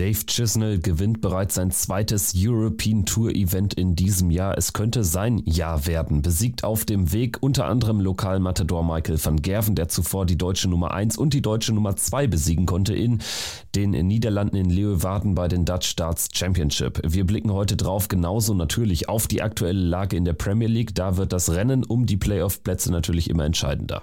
Dave Chisnell gewinnt bereits sein zweites European Tour Event in diesem Jahr. Es könnte sein Jahr werden. Besiegt auf dem Weg unter anderem Lokalmatador Michael van Gerven, der zuvor die deutsche Nummer 1 und die deutsche Nummer 2 besiegen konnte in den Niederlanden in Leeuwarden bei den Dutch Darts Championship. Wir blicken heute drauf genauso natürlich auf die aktuelle Lage in der Premier League. Da wird das Rennen um die Playoff-Plätze natürlich immer entscheidender.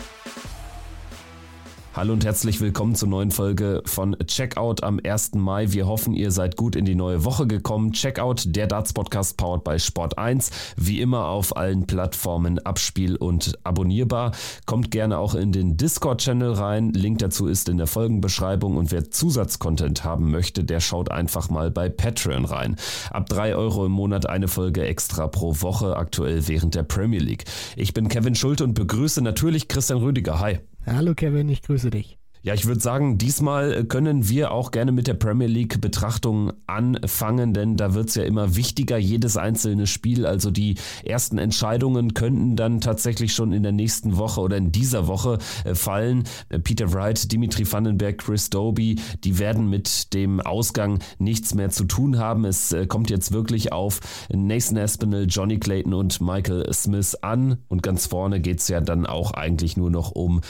Hallo und herzlich willkommen zur neuen Folge von Checkout am 1. Mai. Wir hoffen, ihr seid gut in die neue Woche gekommen. Checkout, der Darts Podcast powered by Sport 1. Wie immer auf allen Plattformen abspiel- und abonnierbar. Kommt gerne auch in den Discord-Channel rein. Link dazu ist in der Folgenbeschreibung. Und wer Zusatzcontent haben möchte, der schaut einfach mal bei Patreon rein. Ab 3 Euro im Monat eine Folge extra pro Woche, aktuell während der Premier League. Ich bin Kevin Schulte und begrüße natürlich Christian Rüdiger. Hi. Hallo Kevin, ich grüße dich. Ja, ich würde sagen, diesmal können wir auch gerne mit der Premier League Betrachtung anfangen, denn da wird es ja immer wichtiger, jedes einzelne Spiel. Also die ersten Entscheidungen könnten dann tatsächlich schon in der nächsten Woche oder in dieser Woche äh, fallen. Peter Wright, Dimitri Vandenberg, Chris Doby, die werden mit dem Ausgang nichts mehr zu tun haben. Es äh, kommt jetzt wirklich auf Nathan Aspinall, Johnny Clayton und Michael Smith an. Und ganz vorne geht es ja dann auch eigentlich nur noch um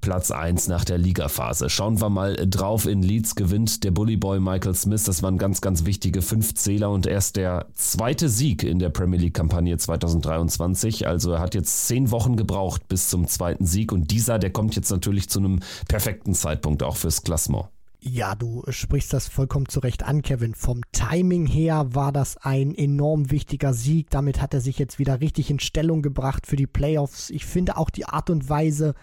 Platz 1 nach der Liga. Ligaphase. Schauen wir mal drauf. In Leeds gewinnt der Bullyboy Michael Smith. Das waren ganz, ganz wichtige fünf Zähler und erst der zweite Sieg in der Premier League-Kampagne 2023. Also er hat jetzt zehn Wochen gebraucht bis zum zweiten Sieg und dieser, der kommt jetzt natürlich zu einem perfekten Zeitpunkt auch fürs Klassement. Ja, du sprichst das vollkommen zurecht an, Kevin. Vom Timing her war das ein enorm wichtiger Sieg. Damit hat er sich jetzt wieder richtig in Stellung gebracht für die Playoffs. Ich finde auch die Art und Weise,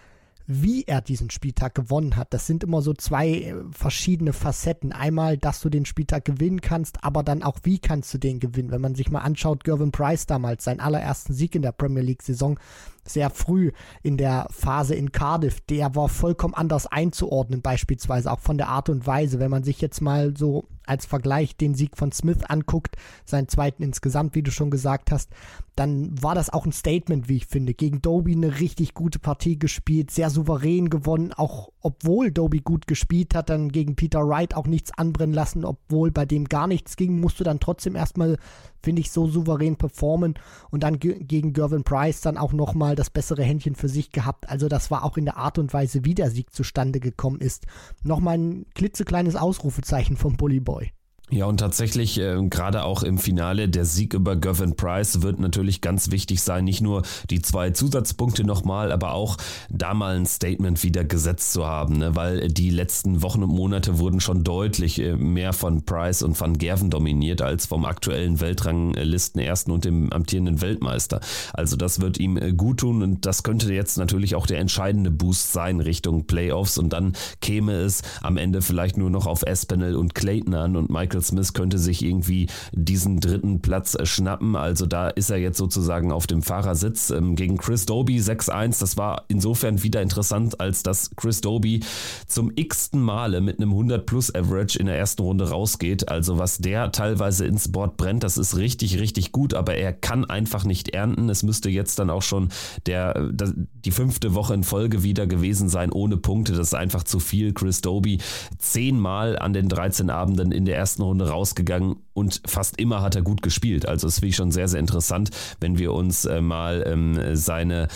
wie er diesen Spieltag gewonnen hat. Das sind immer so zwei äh, verschiedene Facetten. Einmal, dass du den Spieltag gewinnen kannst, aber dann auch, wie kannst du den gewinnen. Wenn man sich mal anschaut, Gervin Price damals, seinen allerersten Sieg in der Premier League-Saison, sehr früh in der Phase in Cardiff, der war vollkommen anders einzuordnen, beispielsweise auch von der Art und Weise. Wenn man sich jetzt mal so als Vergleich den Sieg von Smith anguckt, seinen zweiten insgesamt, wie du schon gesagt hast, dann war das auch ein Statement, wie ich finde. Gegen Doby eine richtig gute Partie gespielt, sehr souverän gewonnen, auch obwohl Doby gut gespielt hat, dann gegen Peter Wright auch nichts anbrennen lassen, obwohl bei dem gar nichts ging, musst du dann trotzdem erstmal, finde ich, so souverän performen und dann gegen Gervin Price dann auch nochmal das bessere Händchen für sich gehabt. Also das war auch in der Art und Weise, wie der Sieg zustande gekommen ist, nochmal ein klitzekleines Ausrufezeichen vom Bully Boy. Ja, und tatsächlich, äh, gerade auch im Finale, der Sieg über Gavin Price wird natürlich ganz wichtig sein. Nicht nur die zwei Zusatzpunkte nochmal, aber auch da mal ein Statement wieder gesetzt zu haben, ne? weil die letzten Wochen und Monate wurden schon deutlich äh, mehr von Price und Van Gerven dominiert als vom aktuellen Weltranglisten ersten und dem amtierenden Weltmeister. Also das wird ihm äh, gut tun und das könnte jetzt natürlich auch der entscheidende Boost sein Richtung Playoffs und dann käme es am Ende vielleicht nur noch auf Espinel und Clayton an und Michael Michael Smith könnte sich irgendwie diesen dritten Platz schnappen. Also da ist er jetzt sozusagen auf dem Fahrersitz. Ähm, gegen Chris Doby 6-1. Das war insofern wieder interessant, als dass Chris Doby zum x-ten Male mit einem 100 plus Average in der ersten Runde rausgeht. Also was der teilweise ins Board brennt, das ist richtig, richtig gut, aber er kann einfach nicht ernten. Es müsste jetzt dann auch schon der, die fünfte Woche in Folge wieder gewesen sein ohne Punkte. Das ist einfach zu viel. Chris Doby zehnmal an den 13 Abenden in der ersten Runde rausgegangen und fast immer hat er gut gespielt. Also es finde ich schon sehr, sehr interessant, wenn wir uns äh, mal ähm, seine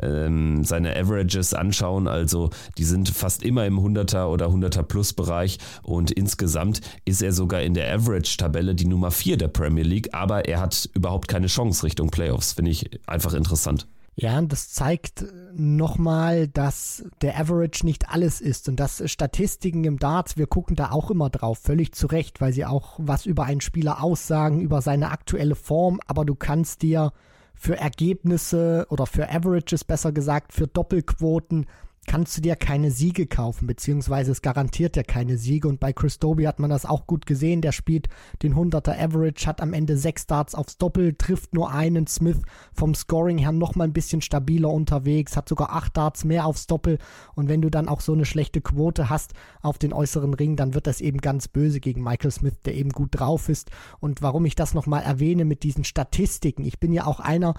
ähm, seine Averages anschauen, also die sind fast immer im 100er oder 100er Plus Bereich und insgesamt ist er sogar in der Average-Tabelle die Nummer 4 der Premier League, aber er hat überhaupt keine Chance Richtung Playoffs, finde ich einfach interessant. Ja, das zeigt nochmal, dass der Average nicht alles ist und dass Statistiken im Darts, wir gucken da auch immer drauf, völlig zu Recht, weil sie auch was über einen Spieler aussagen, über seine aktuelle Form, aber du kannst dir für Ergebnisse oder für Averages besser gesagt, für Doppelquoten kannst du dir keine Siege kaufen, beziehungsweise es garantiert ja keine Siege. Und bei Chris Doby hat man das auch gut gesehen. Der spielt den 100er Average, hat am Ende sechs Starts aufs Doppel, trifft nur einen. Smith vom Scoring her nochmal ein bisschen stabiler unterwegs, hat sogar acht Darts mehr aufs Doppel. Und wenn du dann auch so eine schlechte Quote hast auf den äußeren Ring, dann wird das eben ganz böse gegen Michael Smith, der eben gut drauf ist. Und warum ich das nochmal erwähne mit diesen Statistiken, ich bin ja auch einer,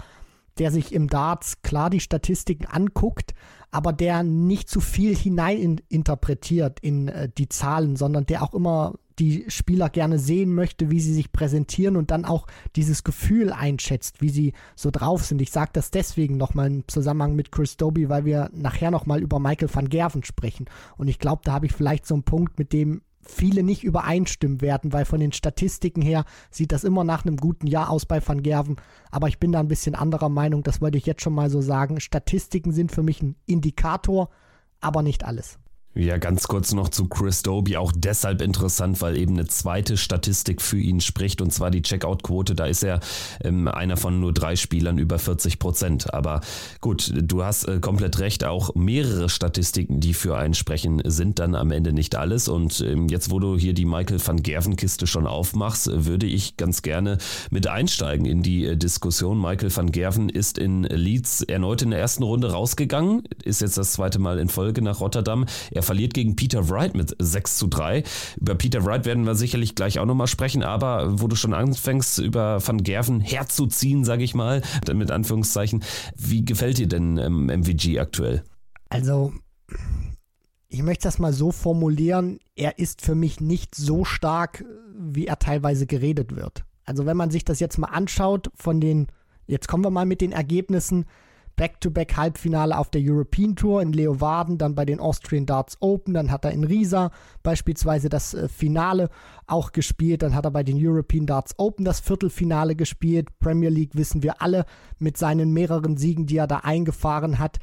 der sich im Darts klar die Statistiken anguckt, aber der nicht zu viel hineininterpretiert in äh, die Zahlen, sondern der auch immer die Spieler gerne sehen möchte, wie sie sich präsentieren und dann auch dieses Gefühl einschätzt, wie sie so drauf sind. Ich sage das deswegen nochmal im Zusammenhang mit Chris Doby, weil wir nachher nochmal über Michael van Gerven sprechen. Und ich glaube, da habe ich vielleicht so einen Punkt, mit dem viele nicht übereinstimmen werden, weil von den Statistiken her sieht das immer nach einem guten Jahr aus bei Van Gerven. Aber ich bin da ein bisschen anderer Meinung, das wollte ich jetzt schon mal so sagen. Statistiken sind für mich ein Indikator, aber nicht alles. Ja, ganz kurz noch zu Chris Doby, auch deshalb interessant, weil eben eine zweite Statistik für ihn spricht, und zwar die Checkout-Quote. Da ist er ähm, einer von nur drei Spielern über 40 Prozent. Aber gut, du hast äh, komplett recht, auch mehrere Statistiken, die für einen sprechen, sind dann am Ende nicht alles. Und ähm, jetzt, wo du hier die Michael van Gerven-Kiste schon aufmachst, würde ich ganz gerne mit einsteigen in die äh, Diskussion. Michael van Gerven ist in Leeds erneut in der ersten Runde rausgegangen, ist jetzt das zweite Mal in Folge nach Rotterdam. Er er verliert gegen Peter Wright mit 6 zu 3. Über Peter Wright werden wir sicherlich gleich auch nochmal sprechen, aber wo du schon anfängst, über Van Gerven herzuziehen, sage ich mal, mit Anführungszeichen, wie gefällt dir denn ähm, MVG aktuell? Also, ich möchte das mal so formulieren, er ist für mich nicht so stark, wie er teilweise geredet wird. Also wenn man sich das jetzt mal anschaut von den, jetzt kommen wir mal mit den Ergebnissen, Back-to-Back-Halbfinale auf der European Tour in Leeuwarden, dann bei den Austrian Darts Open, dann hat er in Riesa beispielsweise das äh, Finale auch gespielt, dann hat er bei den European Darts Open das Viertelfinale gespielt, Premier League wissen wir alle mit seinen mehreren Siegen, die er da eingefahren hat.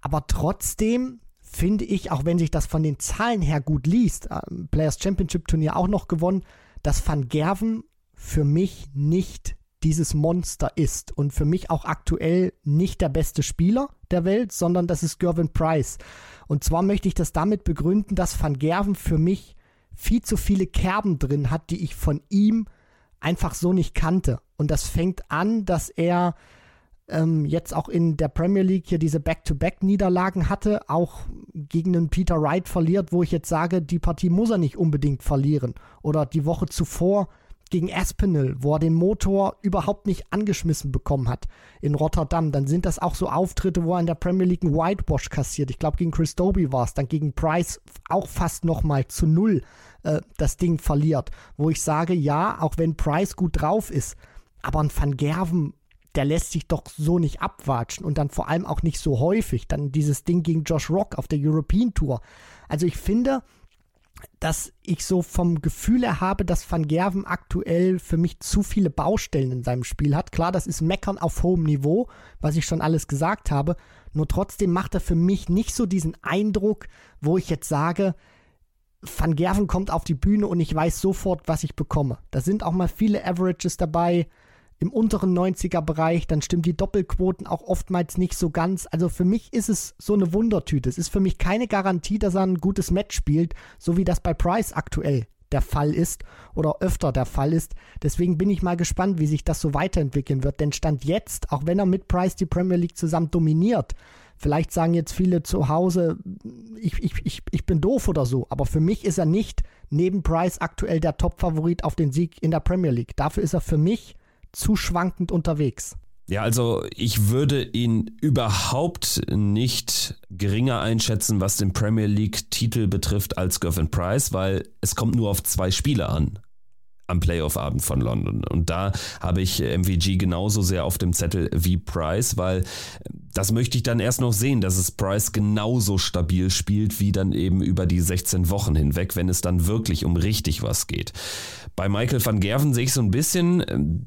Aber trotzdem finde ich, auch wenn sich das von den Zahlen her gut liest, äh, Players Championship Turnier auch noch gewonnen, dass Van Gerven für mich nicht dieses Monster ist und für mich auch aktuell nicht der beste Spieler der Welt, sondern das ist Gervin Price. Und zwar möchte ich das damit begründen, dass Van Gerven für mich viel zu viele Kerben drin hat, die ich von ihm einfach so nicht kannte. Und das fängt an, dass er ähm, jetzt auch in der Premier League hier diese Back-to-Back-Niederlagen hatte, auch gegen einen Peter Wright verliert, wo ich jetzt sage, die Partie muss er nicht unbedingt verlieren. Oder die Woche zuvor gegen Aspinall, wo er den Motor überhaupt nicht angeschmissen bekommen hat in Rotterdam. Dann sind das auch so Auftritte, wo er in der Premier League einen Whitewash kassiert. Ich glaube, gegen Chris Doby war es. Dann gegen Price auch fast nochmal zu null äh, das Ding verliert. Wo ich sage, ja, auch wenn Price gut drauf ist, aber ein Van Gerven, der lässt sich doch so nicht abwatschen und dann vor allem auch nicht so häufig. Dann dieses Ding gegen Josh Rock auf der European Tour. Also ich finde, dass ich so vom Gefühl her habe, dass Van Gerven aktuell für mich zu viele Baustellen in seinem Spiel hat. Klar, das ist Meckern auf hohem Niveau, was ich schon alles gesagt habe. Nur trotzdem macht er für mich nicht so diesen Eindruck, wo ich jetzt sage, Van Gerven kommt auf die Bühne und ich weiß sofort, was ich bekomme. Da sind auch mal viele Averages dabei, im unteren 90er Bereich, dann stimmt die Doppelquoten auch oftmals nicht so ganz. Also für mich ist es so eine Wundertüte. Es ist für mich keine Garantie, dass er ein gutes Match spielt, so wie das bei Price aktuell der Fall ist oder öfter der Fall ist. Deswegen bin ich mal gespannt, wie sich das so weiterentwickeln wird. Denn Stand jetzt, auch wenn er mit Price die Premier League zusammen dominiert, vielleicht sagen jetzt viele zu Hause, ich, ich, ich, ich bin doof oder so, aber für mich ist er nicht neben Price aktuell der Top-Favorit auf den Sieg in der Premier League. Dafür ist er für mich zu schwankend unterwegs. Ja, also ich würde ihn überhaupt nicht geringer einschätzen, was den Premier League-Titel betrifft, als Gervin Price, weil es kommt nur auf zwei Spieler an am Playoff-Abend von London. Und da habe ich MVG genauso sehr auf dem Zettel wie Price, weil das möchte ich dann erst noch sehen, dass es Price genauso stabil spielt wie dann eben über die 16 Wochen hinweg, wenn es dann wirklich um richtig was geht. Bei Michael van Gerven sehe ich so ein bisschen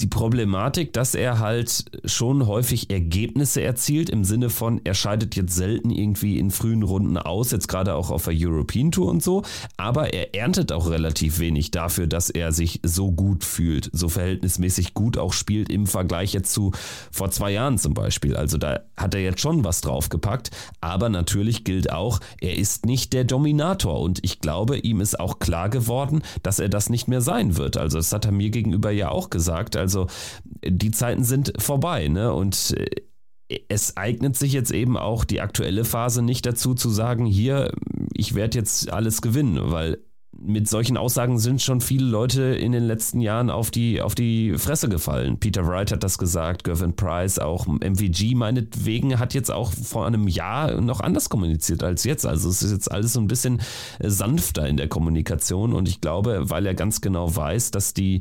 die Problematik, dass er halt schon häufig Ergebnisse erzielt, im Sinne von, er scheidet jetzt selten irgendwie in frühen Runden aus, jetzt gerade auch auf der European Tour und so, aber er erntet auch relativ wenig dafür, dass er sich so gut fühlt, so verhältnismäßig gut auch spielt im Vergleich jetzt zu vor zwei Jahren zum Beispiel. Also da hat er jetzt schon was draufgepackt, aber natürlich gilt auch, er ist nicht der Dominator und ich glaube, ihm ist auch klar geworden, dass er das nicht mehr sein wird. Also das hat er mir gegenüber ja auch gesagt, also die Zeiten sind vorbei, ne? Und äh, es eignet sich jetzt eben auch die aktuelle Phase nicht dazu zu sagen, hier, ich werde jetzt alles gewinnen, weil mit solchen Aussagen sind schon viele Leute in den letzten Jahren auf die, auf die Fresse gefallen. Peter Wright hat das gesagt, Gervin Price, auch MVG meinetwegen hat jetzt auch vor einem Jahr noch anders kommuniziert als jetzt. Also es ist jetzt alles so ein bisschen sanfter in der Kommunikation und ich glaube, weil er ganz genau weiß, dass die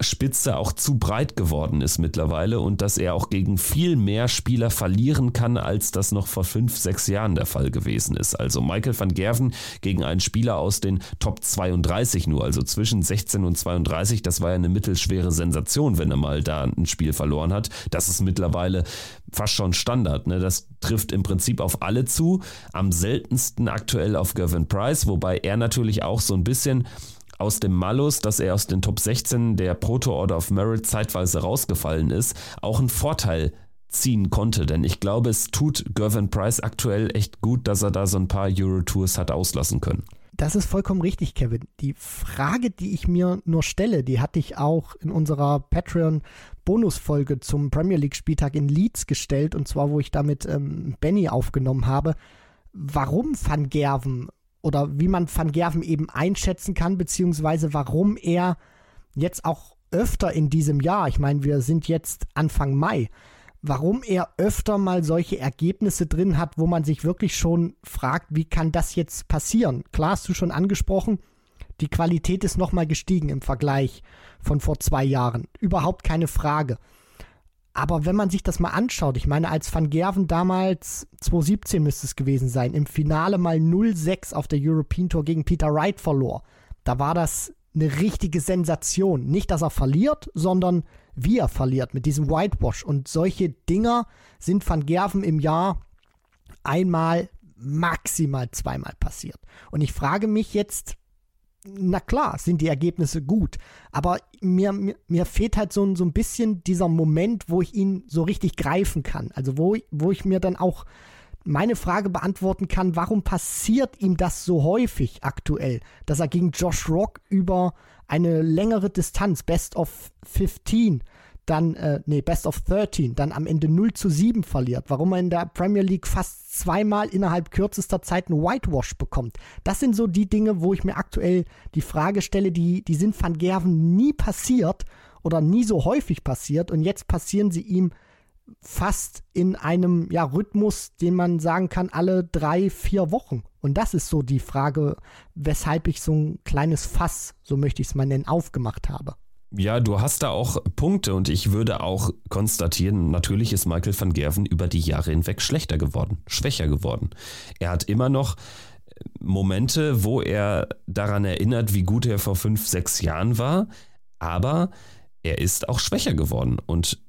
Spitze auch zu breit geworden ist mittlerweile und dass er auch gegen viel mehr Spieler verlieren kann, als das noch vor fünf, sechs Jahren der Fall gewesen ist. Also Michael van Gerven gegen einen Spieler aus den Top 32 nur, also zwischen 16 und 32, das war ja eine mittelschwere Sensation, wenn er mal da ein Spiel verloren hat. Das ist mittlerweile fast schon Standard. Ne? Das trifft im Prinzip auf alle zu. Am seltensten aktuell auf Gervin Price, wobei er natürlich auch so ein bisschen aus dem Malus, dass er aus den Top 16 der Proto Order of Merit zeitweise rausgefallen ist, auch einen Vorteil ziehen konnte. Denn ich glaube, es tut Gervin Price aktuell echt gut, dass er da so ein paar Euro-Tours hat auslassen können. Das ist vollkommen richtig, Kevin. Die Frage, die ich mir nur stelle, die hatte ich auch in unserer Patreon-Bonusfolge zum Premier League-Spieltag in Leeds gestellt, und zwar, wo ich damit ähm, Benny aufgenommen habe. Warum Van Gerven oder wie man Van Gerven eben einschätzen kann, beziehungsweise warum er jetzt auch öfter in diesem Jahr, ich meine, wir sind jetzt Anfang Mai, warum er öfter mal solche Ergebnisse drin hat, wo man sich wirklich schon fragt, wie kann das jetzt passieren? Klar hast du schon angesprochen, die Qualität ist nochmal gestiegen im Vergleich von vor zwei Jahren. Überhaupt keine Frage. Aber wenn man sich das mal anschaut, ich meine, als Van Gerven damals 2017 müsste es gewesen sein, im Finale mal 0-6 auf der European Tour gegen Peter Wright verlor, da war das eine richtige Sensation. Nicht, dass er verliert, sondern wie er verliert mit diesem Whitewash. Und solche Dinger sind Van Gerven im Jahr einmal, maximal zweimal passiert. Und ich frage mich jetzt, na klar, sind die Ergebnisse gut, aber mir, mir, mir fehlt halt so, so ein bisschen dieser Moment, wo ich ihn so richtig greifen kann. Also wo, wo ich mir dann auch meine Frage beantworten kann, warum passiert ihm das so häufig aktuell, dass er gegen Josh Rock über eine längere Distanz, Best of 15, dann, äh, nee, Best of 13, dann am Ende 0 zu 7 verliert, warum er in der Premier League fast zweimal innerhalb kürzester Zeit einen Whitewash bekommt. Das sind so die Dinge, wo ich mir aktuell die Frage stelle, die, die sind Van Gerven nie passiert oder nie so häufig passiert und jetzt passieren sie ihm fast in einem ja, Rhythmus, den man sagen kann, alle drei, vier Wochen. Und das ist so die Frage, weshalb ich so ein kleines Fass, so möchte ich es mal nennen, aufgemacht habe. Ja, du hast da auch Punkte und ich würde auch konstatieren, natürlich ist Michael van Gerven über die Jahre hinweg schlechter geworden, schwächer geworden. Er hat immer noch Momente, wo er daran erinnert, wie gut er vor fünf, sechs Jahren war, aber er ist auch schwächer geworden und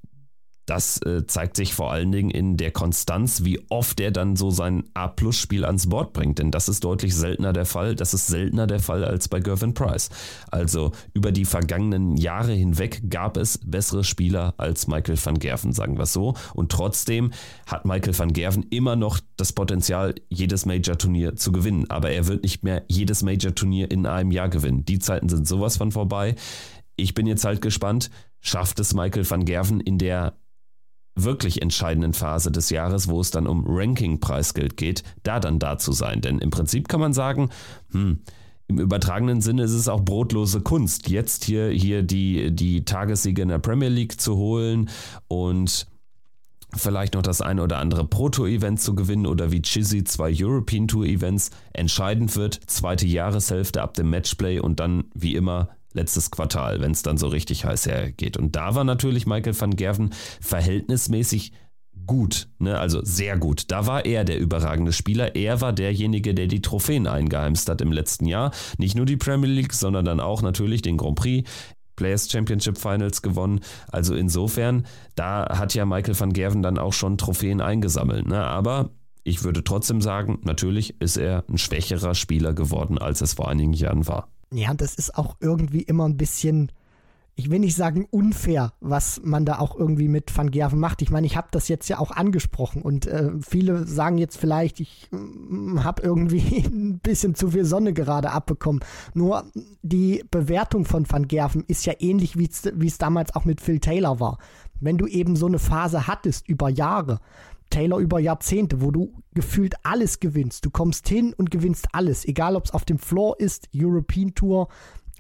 das äh, zeigt sich vor allen Dingen in der Konstanz, wie oft er dann so sein A-Plus-Spiel ans Board bringt. Denn das ist deutlich seltener der Fall. Das ist seltener der Fall als bei Gervin Price. Also über die vergangenen Jahre hinweg gab es bessere Spieler als Michael van Gerven, sagen wir es so. Und trotzdem hat Michael van Gerven immer noch das Potenzial, jedes Major-Turnier zu gewinnen. Aber er wird nicht mehr jedes Major-Turnier in einem Jahr gewinnen. Die Zeiten sind sowas von vorbei. Ich bin jetzt halt gespannt, schafft es Michael van Gerven in der wirklich entscheidenden Phase des Jahres, wo es dann um Ranking-Preisgeld geht, da dann da zu sein. Denn im Prinzip kann man sagen, hm, im übertragenen Sinne ist es auch brotlose Kunst, jetzt hier, hier die, die Tagessiege in der Premier League zu holen und vielleicht noch das eine oder andere Proto-Event zu gewinnen oder wie Chizzy zwei European Tour Events entscheidend wird, zweite Jahreshälfte ab dem Matchplay und dann wie immer letztes Quartal, wenn es dann so richtig heiß hergeht. Und da war natürlich Michael van Gerven verhältnismäßig gut, ne? also sehr gut. Da war er der überragende Spieler. Er war derjenige, der die Trophäen eingeheimst hat im letzten Jahr. Nicht nur die Premier League, sondern dann auch natürlich den Grand Prix Players Championship Finals gewonnen. Also insofern, da hat ja Michael van Gerven dann auch schon Trophäen eingesammelt. Ne? Aber ich würde trotzdem sagen, natürlich ist er ein schwächerer Spieler geworden, als es vor einigen Jahren war. Ja, das ist auch irgendwie immer ein bisschen ich will nicht sagen unfair, was man da auch irgendwie mit Van Gerven macht. Ich meine, ich habe das jetzt ja auch angesprochen und äh, viele sagen jetzt vielleicht, ich äh, habe irgendwie ein bisschen zu viel Sonne gerade abbekommen. Nur die Bewertung von Van Gerven ist ja ähnlich, wie es damals auch mit Phil Taylor war. Wenn du eben so eine Phase hattest über Jahre, Taylor über Jahrzehnte, wo du gefühlt alles gewinnst. Du kommst hin und gewinnst alles, egal ob es auf dem Floor ist, European Tour,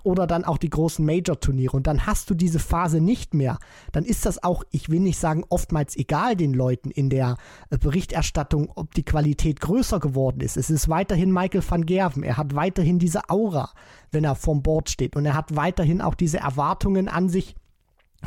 oder dann auch die großen Major-Turniere. Und dann hast du diese Phase nicht mehr. Dann ist das auch, ich will nicht sagen, oftmals egal den Leuten in der äh, Berichterstattung, ob die Qualität größer geworden ist. Es ist weiterhin Michael van Gerven. Er hat weiterhin diese Aura, wenn er vorm Board steht. Und er hat weiterhin auch diese Erwartungen an sich,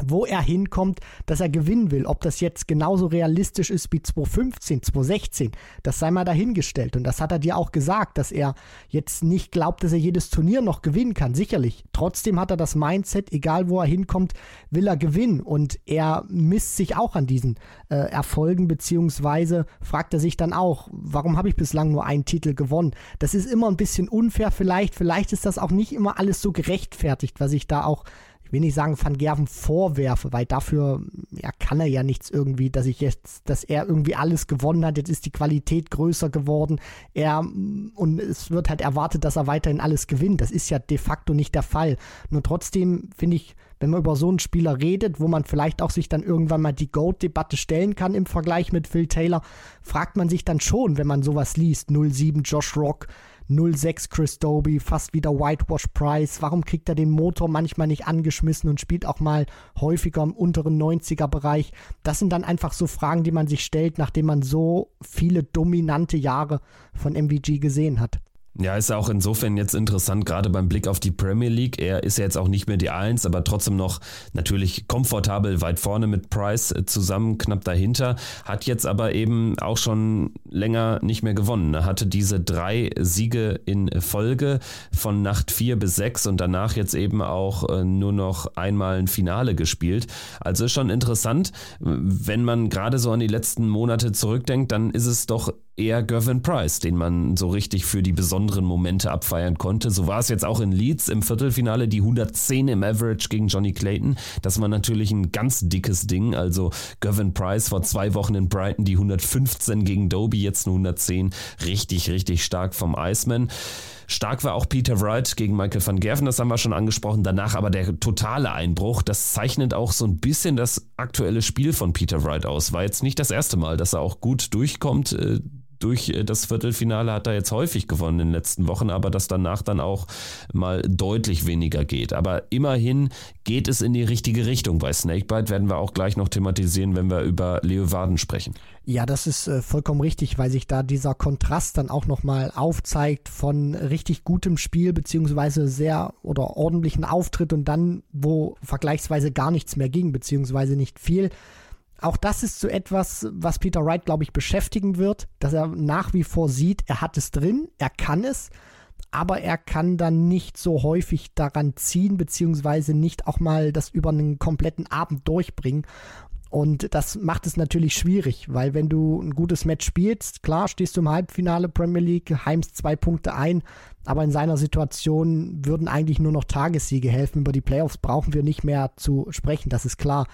wo er hinkommt, dass er gewinnen will. Ob das jetzt genauso realistisch ist wie 2015, 2016, das sei mal dahingestellt. Und das hat er dir auch gesagt, dass er jetzt nicht glaubt, dass er jedes Turnier noch gewinnen kann. Sicherlich. Trotzdem hat er das Mindset, egal wo er hinkommt, will er gewinnen. Und er misst sich auch an diesen äh, Erfolgen, beziehungsweise fragt er sich dann auch, warum habe ich bislang nur einen Titel gewonnen? Das ist immer ein bisschen unfair vielleicht. Vielleicht ist das auch nicht immer alles so gerechtfertigt, was ich da auch will nicht sagen, Van Gerven vorwerfe, weil dafür ja, kann er ja nichts irgendwie, dass ich jetzt, dass er irgendwie alles gewonnen hat. Jetzt ist die Qualität größer geworden. Er und es wird halt erwartet, dass er weiterhin alles gewinnt. Das ist ja de facto nicht der Fall. Nur trotzdem finde ich, wenn man über so einen Spieler redet, wo man vielleicht auch sich dann irgendwann mal die Goat-Debatte stellen kann im Vergleich mit Phil Taylor, fragt man sich dann schon, wenn man sowas liest, 07 Josh Rock, 06 Chris Doby, fast wieder Whitewash Price. Warum kriegt er den Motor manchmal nicht angeschmissen und spielt auch mal häufiger im unteren 90er Bereich? Das sind dann einfach so Fragen, die man sich stellt, nachdem man so viele dominante Jahre von MVG gesehen hat. Ja, ist auch insofern jetzt interessant, gerade beim Blick auf die Premier League. Er ist ja jetzt auch nicht mehr die Eins, aber trotzdem noch natürlich komfortabel weit vorne mit Price äh, zusammen, knapp dahinter. Hat jetzt aber eben auch schon länger nicht mehr gewonnen. Er hatte diese drei Siege in Folge von Nacht 4 bis 6 und danach jetzt eben auch äh, nur noch einmal ein Finale gespielt. Also ist schon interessant, wenn man gerade so an die letzten Monate zurückdenkt, dann ist es doch eher Gervin Price, den man so richtig für die besonderen Momente abfeiern konnte. So war es jetzt auch in Leeds im Viertelfinale, die 110 im Average gegen Johnny Clayton. Das war natürlich ein ganz dickes Ding. Also Gervin Price vor zwei Wochen in Brighton, die 115 gegen Doby, jetzt nur 110. Richtig, richtig stark vom Iceman. Stark war auch Peter Wright gegen Michael van Gerven, das haben wir schon angesprochen. Danach aber der totale Einbruch. Das zeichnet auch so ein bisschen das aktuelle Spiel von Peter Wright aus. War jetzt nicht das erste Mal, dass er auch gut durchkommt äh, durch äh, das Viertelfinale hat er jetzt häufig gewonnen in den letzten Wochen, aber dass danach dann auch mal deutlich weniger geht. Aber immerhin geht es in die richtige Richtung. Bei Snakebite werden wir auch gleich noch thematisieren, wenn wir über Leo Waden sprechen. Ja, das ist äh, vollkommen richtig, weil sich da dieser Kontrast dann auch nochmal aufzeigt von richtig gutem Spiel beziehungsweise sehr oder ordentlichen Auftritt und dann, wo vergleichsweise gar nichts mehr ging, beziehungsweise nicht viel auch das ist so etwas, was Peter Wright, glaube ich, beschäftigen wird, dass er nach wie vor sieht, er hat es drin, er kann es, aber er kann dann nicht so häufig daran ziehen, beziehungsweise nicht auch mal das über einen kompletten Abend durchbringen. Und das macht es natürlich schwierig, weil wenn du ein gutes Match spielst, klar stehst du im Halbfinale Premier League, heimst zwei Punkte ein, aber in seiner Situation würden eigentlich nur noch Tagessiege helfen. Über die Playoffs brauchen wir nicht mehr zu sprechen, das ist klar.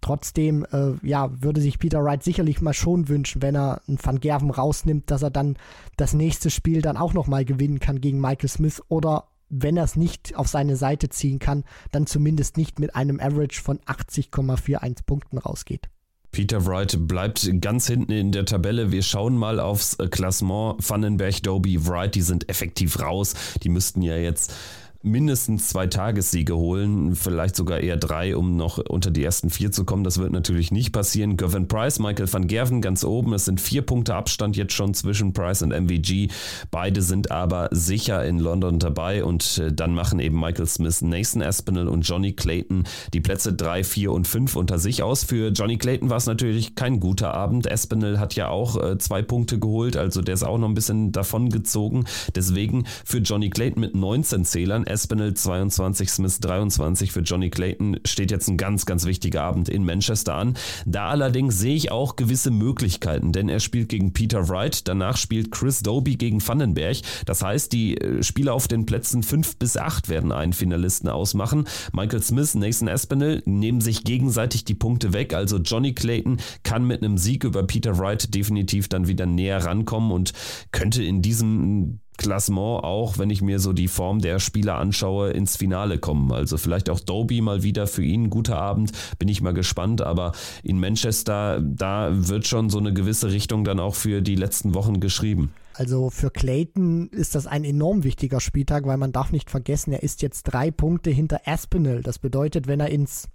Trotzdem, äh, ja, würde sich Peter Wright sicherlich mal schon wünschen, wenn er einen Van Gerven rausnimmt, dass er dann das nächste Spiel dann auch nochmal gewinnen kann gegen Michael Smith oder wenn er es nicht auf seine Seite ziehen kann, dann zumindest nicht mit einem Average von 80,41 Punkten rausgeht. Peter Wright bleibt ganz hinten in der Tabelle. Wir schauen mal aufs Klassement. Vandenberg, Doby, Wright, die sind effektiv raus. Die müssten ja jetzt mindestens zwei Tagessiege holen, vielleicht sogar eher drei, um noch unter die ersten vier zu kommen. Das wird natürlich nicht passieren. Gavin Price, Michael van Gerven ganz oben. Es sind vier Punkte Abstand jetzt schon zwischen Price und MVG. Beide sind aber sicher in London dabei und äh, dann machen eben Michael Smith, Nathan Aspinall und Johnny Clayton die Plätze drei, vier und fünf unter sich aus. Für Johnny Clayton war es natürlich kein guter Abend. Aspinall hat ja auch äh, zwei Punkte geholt, also der ist auch noch ein bisschen davon gezogen. Deswegen für Johnny Clayton mit 19 Zählern Espinel 22, Smith 23. Für Johnny Clayton steht jetzt ein ganz, ganz wichtiger Abend in Manchester an. Da allerdings sehe ich auch gewisse Möglichkeiten, denn er spielt gegen Peter Wright, danach spielt Chris Doby gegen Vandenberg. Das heißt, die äh, Spieler auf den Plätzen 5 bis 8 werden einen Finalisten ausmachen. Michael Smith, Nathan Espinel nehmen sich gegenseitig die Punkte weg. Also Johnny Clayton kann mit einem Sieg über Peter Wright definitiv dann wieder näher rankommen und könnte in diesem Klassement auch, wenn ich mir so die Form der Spieler anschaue, ins Finale kommen. Also vielleicht auch Doby mal wieder für ihn guter Abend, bin ich mal gespannt. Aber in Manchester, da wird schon so eine gewisse Richtung dann auch für die letzten Wochen geschrieben. Also für Clayton ist das ein enorm wichtiger Spieltag, weil man darf nicht vergessen, er ist jetzt drei Punkte hinter Aspinall. Das bedeutet, wenn er ins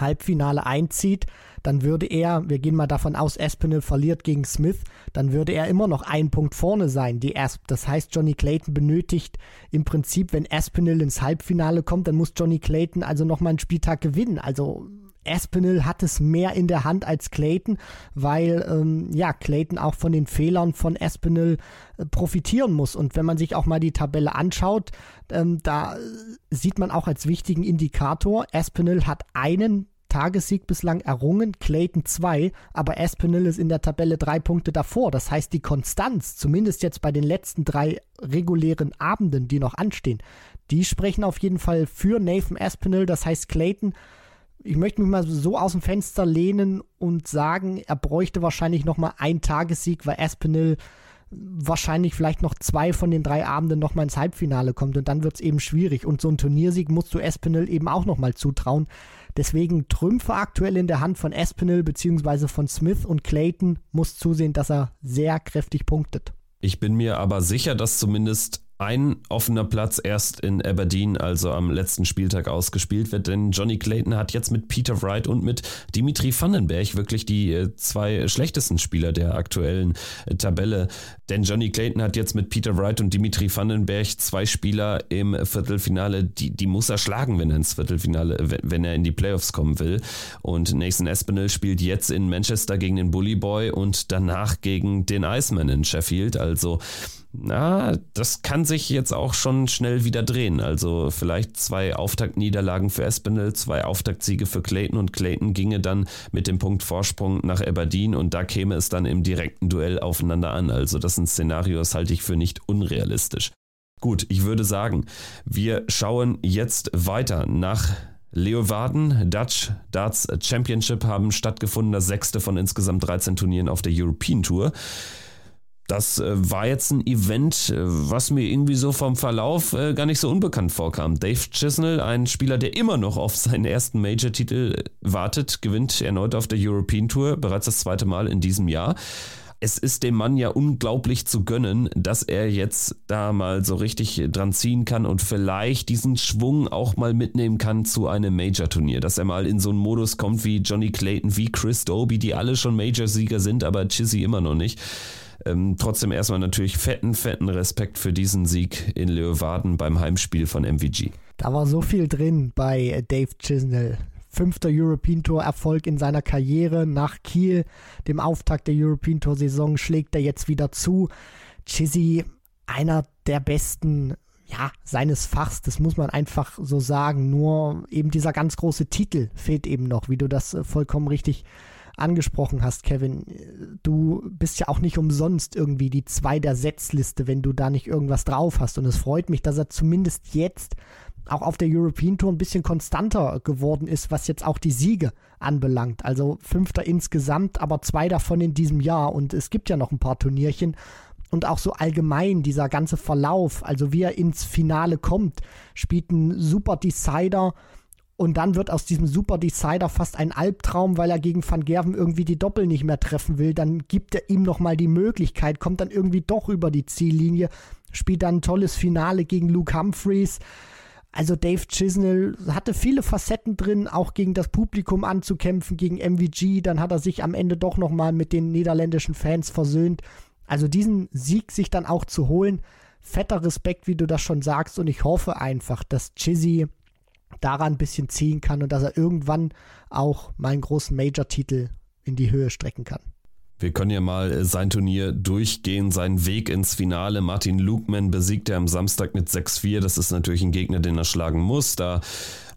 Halbfinale einzieht, dann würde er, wir gehen mal davon aus, Espinel verliert gegen Smith, dann würde er immer noch ein Punkt vorne sein, die Asp. Das heißt, Johnny Clayton benötigt im Prinzip, wenn Espinel ins Halbfinale kommt, dann muss Johnny Clayton also nochmal einen Spieltag gewinnen. Also Espinel hat es mehr in der Hand als Clayton, weil ähm, ja Clayton auch von den Fehlern von Espinel äh, profitieren muss. Und wenn man sich auch mal die Tabelle anschaut, ähm, da sieht man auch als wichtigen Indikator, Espinel hat einen Tagessieg bislang errungen, Clayton zwei, aber Espinel ist in der Tabelle drei Punkte davor. Das heißt, die Konstanz, zumindest jetzt bei den letzten drei regulären Abenden, die noch anstehen, die sprechen auf jeden Fall für Nathan Espinel. Das heißt, Clayton ich möchte mich mal so aus dem Fenster lehnen und sagen, er bräuchte wahrscheinlich noch mal einen Tagessieg, weil Aspinall wahrscheinlich vielleicht noch zwei von den drei Abenden noch mal ins Halbfinale kommt und dann wird es eben schwierig und so ein Turniersieg musst du Espinel eben auch noch mal zutrauen. Deswegen Trümpfe aktuell in der Hand von Espinel bzw. von Smith und Clayton muss zusehen, dass er sehr kräftig punktet. Ich bin mir aber sicher, dass zumindest ein offener Platz erst in Aberdeen, also am letzten Spieltag ausgespielt wird, denn Johnny Clayton hat jetzt mit Peter Wright und mit Dimitri Vandenberg wirklich die äh, zwei schlechtesten Spieler der aktuellen äh, Tabelle. Denn Johnny Clayton hat jetzt mit Peter Wright und Dimitri Vandenberg zwei Spieler im Viertelfinale, die, die muss er schlagen, wenn er ins Viertelfinale, wenn er in die Playoffs kommen will. Und Nathan Espinel spielt jetzt in Manchester gegen den Bully Boy und danach gegen den Iceman in Sheffield. Also na, das kann sich jetzt auch schon schnell wieder drehen. Also vielleicht zwei Auftaktniederlagen für Espinel, zwei Auftaktsiege für Clayton und Clayton ginge dann mit dem Punkt Vorsprung nach Aberdeen und da käme es dann im direkten Duell aufeinander an. Also das sind Szenarios, halte ich für nicht unrealistisch. Gut, ich würde sagen, wir schauen jetzt weiter nach Leeuwarden, Dutch Darts Championship haben stattgefunden, das sechste von insgesamt 13 Turnieren auf der European Tour. Das äh, war jetzt ein Event, äh, was mir irgendwie so vom Verlauf äh, gar nicht so unbekannt vorkam. Dave Chisnell, ein Spieler, der immer noch auf seinen ersten Major-Titel wartet, gewinnt erneut auf der European Tour, bereits das zweite Mal in diesem Jahr. Es ist dem Mann ja unglaublich zu gönnen, dass er jetzt da mal so richtig dran ziehen kann und vielleicht diesen Schwung auch mal mitnehmen kann zu einem Major-Turnier. Dass er mal in so einen Modus kommt wie Johnny Clayton, wie Chris Doby, die alle schon Major-Sieger sind, aber Chizzy immer noch nicht. Ähm, trotzdem erstmal natürlich fetten, fetten Respekt für diesen Sieg in Leeuwarden beim Heimspiel von MVG. Da war so viel drin bei Dave Chisnell. Fünfter European Tour Erfolg in seiner Karriere nach Kiel, dem Auftakt der European Tour Saison, schlägt er jetzt wieder zu. Chizzy, einer der besten ja, seines Fachs, das muss man einfach so sagen. Nur eben dieser ganz große Titel fehlt eben noch, wie du das äh, vollkommen richtig angesprochen hast, Kevin, du bist ja auch nicht umsonst irgendwie die zwei der Setzliste, wenn du da nicht irgendwas drauf hast. Und es freut mich, dass er zumindest jetzt auch auf der European Tour ein bisschen konstanter geworden ist, was jetzt auch die Siege anbelangt. Also fünfter insgesamt, aber zwei davon in diesem Jahr. Und es gibt ja noch ein paar Turnierchen. Und auch so allgemein dieser ganze Verlauf, also wie er ins Finale kommt, spielt ein super Decider und dann wird aus diesem Super Decider fast ein Albtraum, weil er gegen Van Gerven irgendwie die Doppel nicht mehr treffen will. Dann gibt er ihm nochmal die Möglichkeit, kommt dann irgendwie doch über die Ziellinie, spielt dann ein tolles Finale gegen Luke Humphreys. Also Dave Chisnell hatte viele Facetten drin, auch gegen das Publikum anzukämpfen, gegen MVG. Dann hat er sich am Ende doch nochmal mit den niederländischen Fans versöhnt. Also diesen Sieg sich dann auch zu holen, fetter Respekt, wie du das schon sagst. Und ich hoffe einfach, dass Chizzy daran ein bisschen ziehen kann und dass er irgendwann auch meinen großen Major-Titel in die Höhe strecken kann. Wir können ja mal äh, sein Turnier durchgehen, seinen Weg ins Finale. Martin Lukman besiegt er am Samstag mit 6-4. Das ist natürlich ein Gegner, den er schlagen muss. Da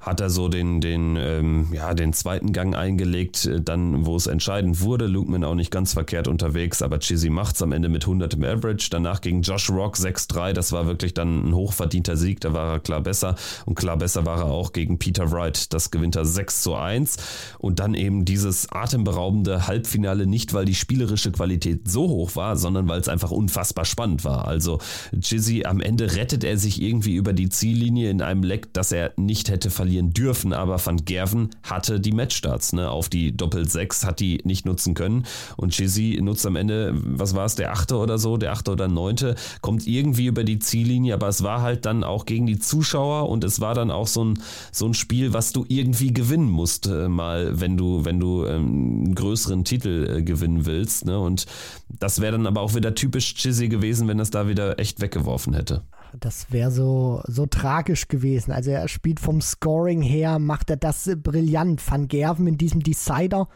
hat er so den, den, ähm, ja, den zweiten Gang eingelegt, äh, dann, wo es entscheidend wurde. Lukeman auch nicht ganz verkehrt unterwegs, aber Chizzy macht es am Ende mit 100 im Average. Danach gegen Josh Rock 6-3, das war wirklich dann ein hochverdienter Sieg, da war er klar besser. Und klar besser war er auch gegen Peter Wright, das gewinnt er 6 zu 1. Und dann eben dieses atemberaubende Halbfinale, nicht weil die spielerische Qualität so hoch war, sondern weil es einfach unfassbar spannend war. Also Chizzy, am Ende rettet er sich irgendwie über die Ziellinie in einem Leck, das er nicht hätte verlieren verlieren dürfen, aber Van Gerven hatte die Matchstarts. Ne? Auf die Doppel-6 hat die nicht nutzen können. Und Chizzy nutzt am Ende, was war es, der achte oder so, der achte oder neunte, kommt irgendwie über die Ziellinie, aber es war halt dann auch gegen die Zuschauer und es war dann auch so ein, so ein Spiel, was du irgendwie gewinnen musst, äh, mal, wenn du, wenn du ähm, einen größeren Titel äh, gewinnen willst. Ne? Und das wäre dann aber auch wieder typisch Chizzy gewesen, wenn es da wieder echt weggeworfen hätte das wäre so, so tragisch gewesen. Also er spielt vom Scoring her, macht er das brillant. Van Gerven in diesem Decider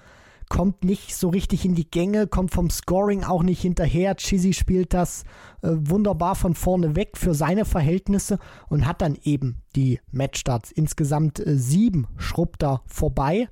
kommt nicht so richtig in die Gänge, kommt vom Scoring auch nicht hinterher. Chizzy spielt das äh, wunderbar von vorne weg für seine Verhältnisse und hat dann eben die Matchstarts. Insgesamt äh, sieben schrubbt er vorbei.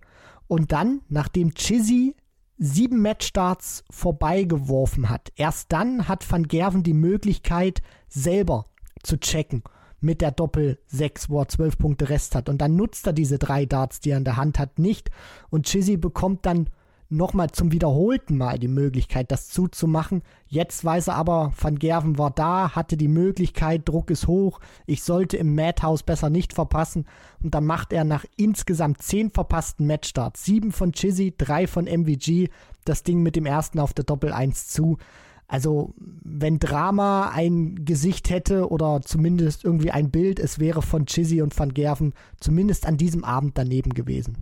Und dann, nachdem Chizzy sieben Matchstarts vorbeigeworfen hat, erst dann hat Van Gerven die Möglichkeit, selber zu checken mit der Doppel 6, wo er 12 Punkte Rest hat. Und dann nutzt er diese drei Darts, die er in der Hand hat, nicht. Und Chizzy bekommt dann nochmal zum wiederholten Mal die Möglichkeit, das zuzumachen. Jetzt weiß er aber, Van Gerven war da, hatte die Möglichkeit, Druck ist hoch, ich sollte im Madhouse besser nicht verpassen. Und dann macht er nach insgesamt zehn verpassten Matchstarts, sieben von Chizzy, drei von MVG, das Ding mit dem ersten auf der Doppel 1 zu. Also, wenn Drama ein Gesicht hätte oder zumindest irgendwie ein Bild, es wäre von Chizzy und Van Gerven zumindest an diesem Abend daneben gewesen.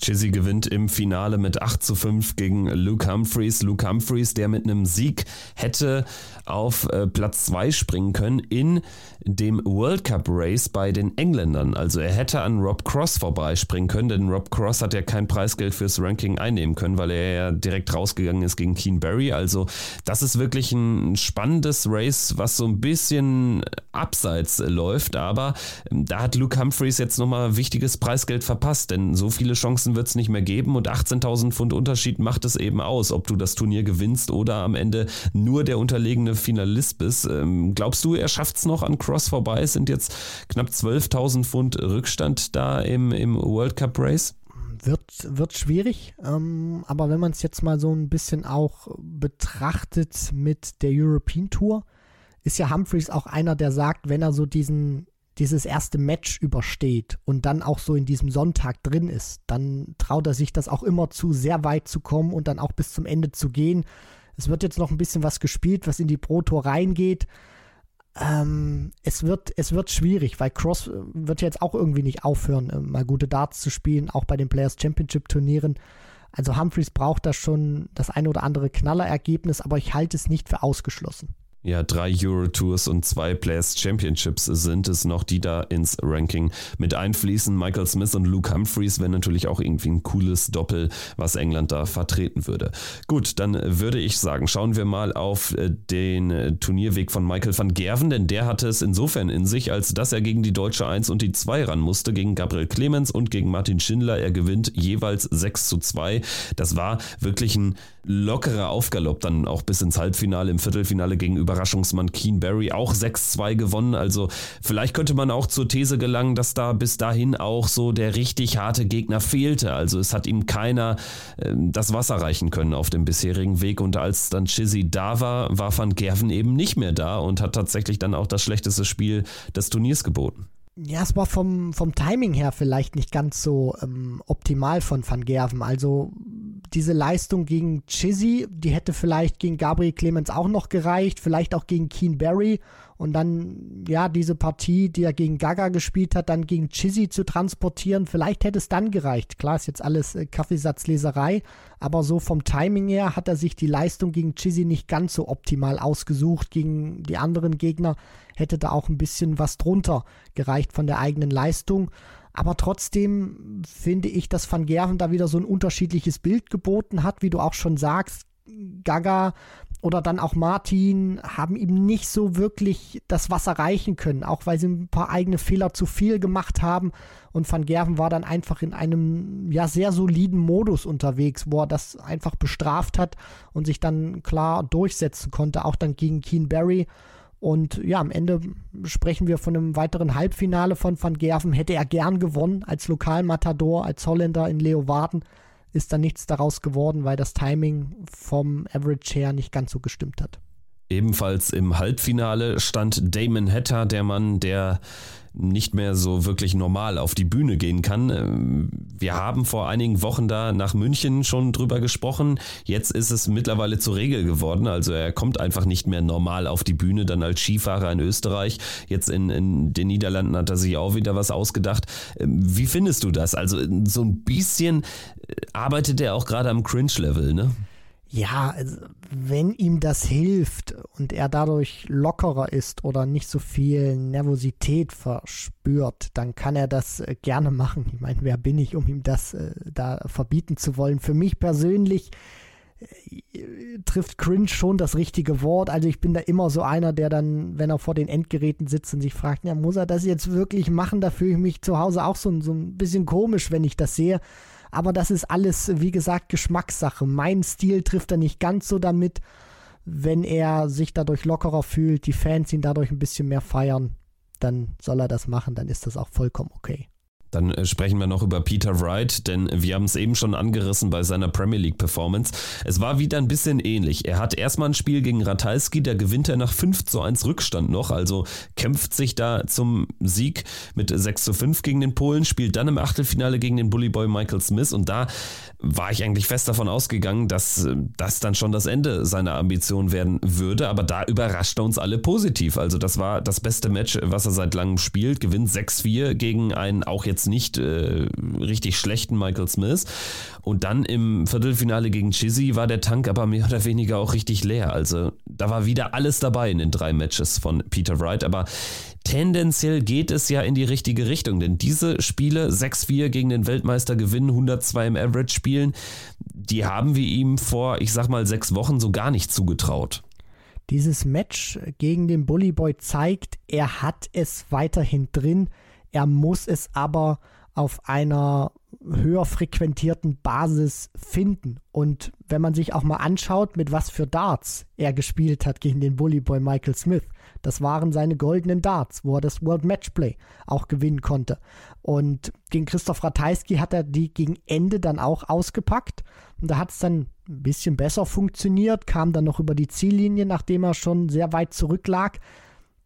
Chizzy gewinnt im Finale mit 8 zu 5 gegen Luke Humphreys. Luke Humphreys, der mit einem Sieg hätte auf äh, Platz 2 springen können in dem World Cup Race bei den Engländern. Also er hätte an Rob Cross vorbeispringen können, denn Rob Cross hat ja kein Preisgeld fürs Ranking einnehmen können, weil er ja direkt rausgegangen ist gegen Keen Barry. Also das ist wirklich ein spannendes Race, was so ein bisschen abseits läuft, aber ähm, da hat Luke Humphreys jetzt nochmal wichtiges Preisgeld verpasst, denn so viele Chancen Chancen wird es nicht mehr geben und 18.000 Pfund Unterschied macht es eben aus, ob du das Turnier gewinnst oder am Ende nur der unterlegene Finalist bist. Ähm, glaubst du, er schafft es noch an Cross vorbei? Es sind jetzt knapp 12.000 Pfund Rückstand da im, im World Cup Race? Wird, wird schwierig, ähm, aber wenn man es jetzt mal so ein bisschen auch betrachtet mit der European Tour, ist ja Humphreys auch einer, der sagt, wenn er so diesen dieses erste Match übersteht und dann auch so in diesem Sonntag drin ist, dann traut er sich das auch immer zu, sehr weit zu kommen und dann auch bis zum Ende zu gehen. Es wird jetzt noch ein bisschen was gespielt, was in die Pro Tour reingeht. Ähm, es, wird, es wird schwierig, weil Cross wird jetzt auch irgendwie nicht aufhören, äh, mal gute Darts zu spielen, auch bei den Players Championship Turnieren. Also Humphreys braucht da schon das eine oder andere Knallerergebnis, aber ich halte es nicht für ausgeschlossen ja, drei Euro Tours und zwei Players Championships sind es noch, die da ins Ranking mit einfließen. Michael Smith und Luke Humphreys wären natürlich auch irgendwie ein cooles Doppel, was England da vertreten würde. Gut, dann würde ich sagen, schauen wir mal auf äh, den äh, Turnierweg von Michael van Gerven, denn der hatte es insofern in sich, als dass er gegen die deutsche 1 und die 2 ran musste, gegen Gabriel Clemens und gegen Martin Schindler. Er gewinnt jeweils 6 zu 2. Das war wirklich ein lockerer Aufgalopp, dann auch bis ins Halbfinale, im Viertelfinale gegen Überraschungsmann Keen Barry auch 6-2 gewonnen. Also vielleicht könnte man auch zur These gelangen, dass da bis dahin auch so der richtig harte Gegner fehlte. Also es hat ihm keiner äh, das Wasser reichen können auf dem bisherigen Weg. Und als dann Chizzy da war, war Van Gerven eben nicht mehr da und hat tatsächlich dann auch das schlechteste Spiel des Turniers geboten. Ja, es war vom, vom Timing her vielleicht nicht ganz so ähm, optimal von Van Gerven. Also diese Leistung gegen Chizzy, die hätte vielleicht gegen Gabriel Clemens auch noch gereicht, vielleicht auch gegen Keen Barry und dann, ja, diese Partie, die er gegen Gaga gespielt hat, dann gegen Chizzy zu transportieren, vielleicht hätte es dann gereicht. Klar ist jetzt alles äh, Kaffeesatzleserei, aber so vom Timing her hat er sich die Leistung gegen Chizzy nicht ganz so optimal ausgesucht. Gegen die anderen Gegner hätte da auch ein bisschen was drunter gereicht von der eigenen Leistung. Aber trotzdem finde ich, dass Van Gerven da wieder so ein unterschiedliches Bild geboten hat, wie du auch schon sagst. Gaga oder dann auch Martin haben ihm nicht so wirklich das Wasser reichen können, auch weil sie ein paar eigene Fehler zu viel gemacht haben. Und Van Gerven war dann einfach in einem ja sehr soliden Modus unterwegs, wo er das einfach bestraft hat und sich dann klar durchsetzen konnte, auch dann gegen Keen Barry. Und ja, am Ende sprechen wir von einem weiteren Halbfinale von Van Gerven. Hätte er gern gewonnen als Lokalmatador, als Holländer in Leeuwarden ist dann nichts daraus geworden, weil das Timing vom Average her nicht ganz so gestimmt hat. Ebenfalls im Halbfinale stand Damon Hatter, der Mann, der nicht mehr so wirklich normal auf die Bühne gehen kann. Ähm, wir haben vor einigen Wochen da nach München schon drüber gesprochen. Jetzt ist es mittlerweile zur Regel geworden. Also er kommt einfach nicht mehr normal auf die Bühne, dann als Skifahrer in Österreich. Jetzt in, in den Niederlanden hat er sich auch wieder was ausgedacht. Ähm, wie findest du das? Also so ein bisschen äh, arbeitet er auch gerade am Cringe-Level, ne? Ja, also wenn ihm das hilft und er dadurch lockerer ist oder nicht so viel Nervosität verspürt, dann kann er das äh, gerne machen. Ich meine, wer bin ich, um ihm das äh, da verbieten zu wollen? Für mich persönlich äh, trifft cringe schon das richtige Wort. Also ich bin da immer so einer, der dann, wenn er vor den Endgeräten sitzt und sich fragt, ja, muss er das jetzt wirklich machen? Da fühle ich mich zu Hause auch so, so ein bisschen komisch, wenn ich das sehe. Aber das ist alles, wie gesagt, Geschmackssache. Mein Stil trifft er nicht ganz so damit. Wenn er sich dadurch lockerer fühlt, die Fans ihn dadurch ein bisschen mehr feiern, dann soll er das machen, dann ist das auch vollkommen okay. Dann äh, sprechen wir noch über Peter Wright, denn wir haben es eben schon angerissen bei seiner Premier League Performance. Es war wieder ein bisschen ähnlich. Er hat erstmal ein Spiel gegen Ratajski, da gewinnt er nach 5 zu 1 Rückstand noch, also kämpft sich da zum Sieg mit 6 zu 5 gegen den Polen, spielt dann im Achtelfinale gegen den Bullyboy Michael Smith und da war ich eigentlich fest davon ausgegangen, dass das dann schon das Ende seiner Ambition werden würde, aber da überrascht er uns alle positiv. Also das war das beste Match, was er seit langem spielt, gewinnt 6-4 gegen einen auch jetzt nicht äh, richtig schlechten Michael Smith und dann im Viertelfinale gegen Chizzy war der Tank aber mehr oder weniger auch richtig leer. Also da war wieder alles dabei in den drei Matches von Peter Wright, aber tendenziell geht es ja in die richtige Richtung, denn diese Spiele 6-4 gegen den Weltmeister gewinnen, 102 im Average spielen, die haben wir ihm vor, ich sag mal, sechs Wochen so gar nicht zugetraut. Dieses Match gegen den Bullyboy zeigt, er hat es weiterhin drin, er muss es aber auf einer höher frequentierten Basis finden. Und wenn man sich auch mal anschaut, mit was für Darts er gespielt hat gegen den Bullyboy Michael Smith, das waren seine goldenen Darts, wo er das World Matchplay auch gewinnen konnte. Und gegen Christoph Ratajski hat er die gegen Ende dann auch ausgepackt. Und da hat es dann ein bisschen besser funktioniert, kam dann noch über die Ziellinie, nachdem er schon sehr weit zurücklag.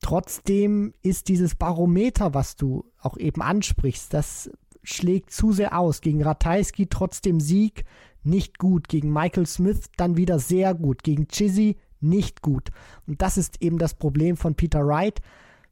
Trotzdem ist dieses Barometer, was du auch eben ansprichst, das schlägt zu sehr aus. Gegen Ratajski trotzdem Sieg nicht gut. Gegen Michael Smith dann wieder sehr gut. Gegen Chizzy nicht gut. Und das ist eben das Problem von Peter Wright.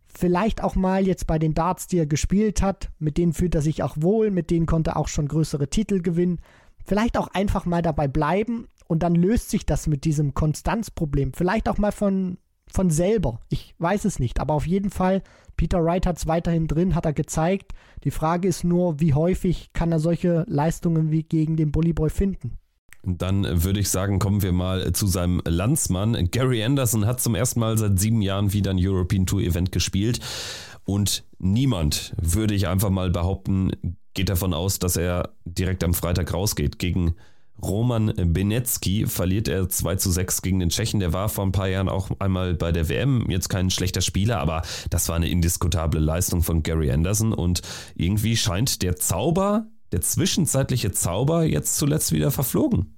Vielleicht auch mal jetzt bei den Darts, die er gespielt hat, mit denen fühlt er sich auch wohl, mit denen konnte er auch schon größere Titel gewinnen. Vielleicht auch einfach mal dabei bleiben und dann löst sich das mit diesem Konstanzproblem. Vielleicht auch mal von, von selber. Ich weiß es nicht. Aber auf jeden Fall, Peter Wright hat es weiterhin drin, hat er gezeigt. Die Frage ist nur, wie häufig kann er solche Leistungen wie gegen den Bullyboy finden? Dann würde ich sagen, kommen wir mal zu seinem Landsmann. Gary Anderson hat zum ersten Mal seit sieben Jahren wieder ein European Tour Event gespielt. Und niemand, würde ich einfach mal behaupten, geht davon aus, dass er direkt am Freitag rausgeht. Gegen Roman Benecki verliert er 2 zu 6 gegen den Tschechen. Der war vor ein paar Jahren auch einmal bei der WM. Jetzt kein schlechter Spieler, aber das war eine indiskutable Leistung von Gary Anderson. Und irgendwie scheint der Zauber der zwischenzeitliche Zauber jetzt zuletzt wieder verflogen.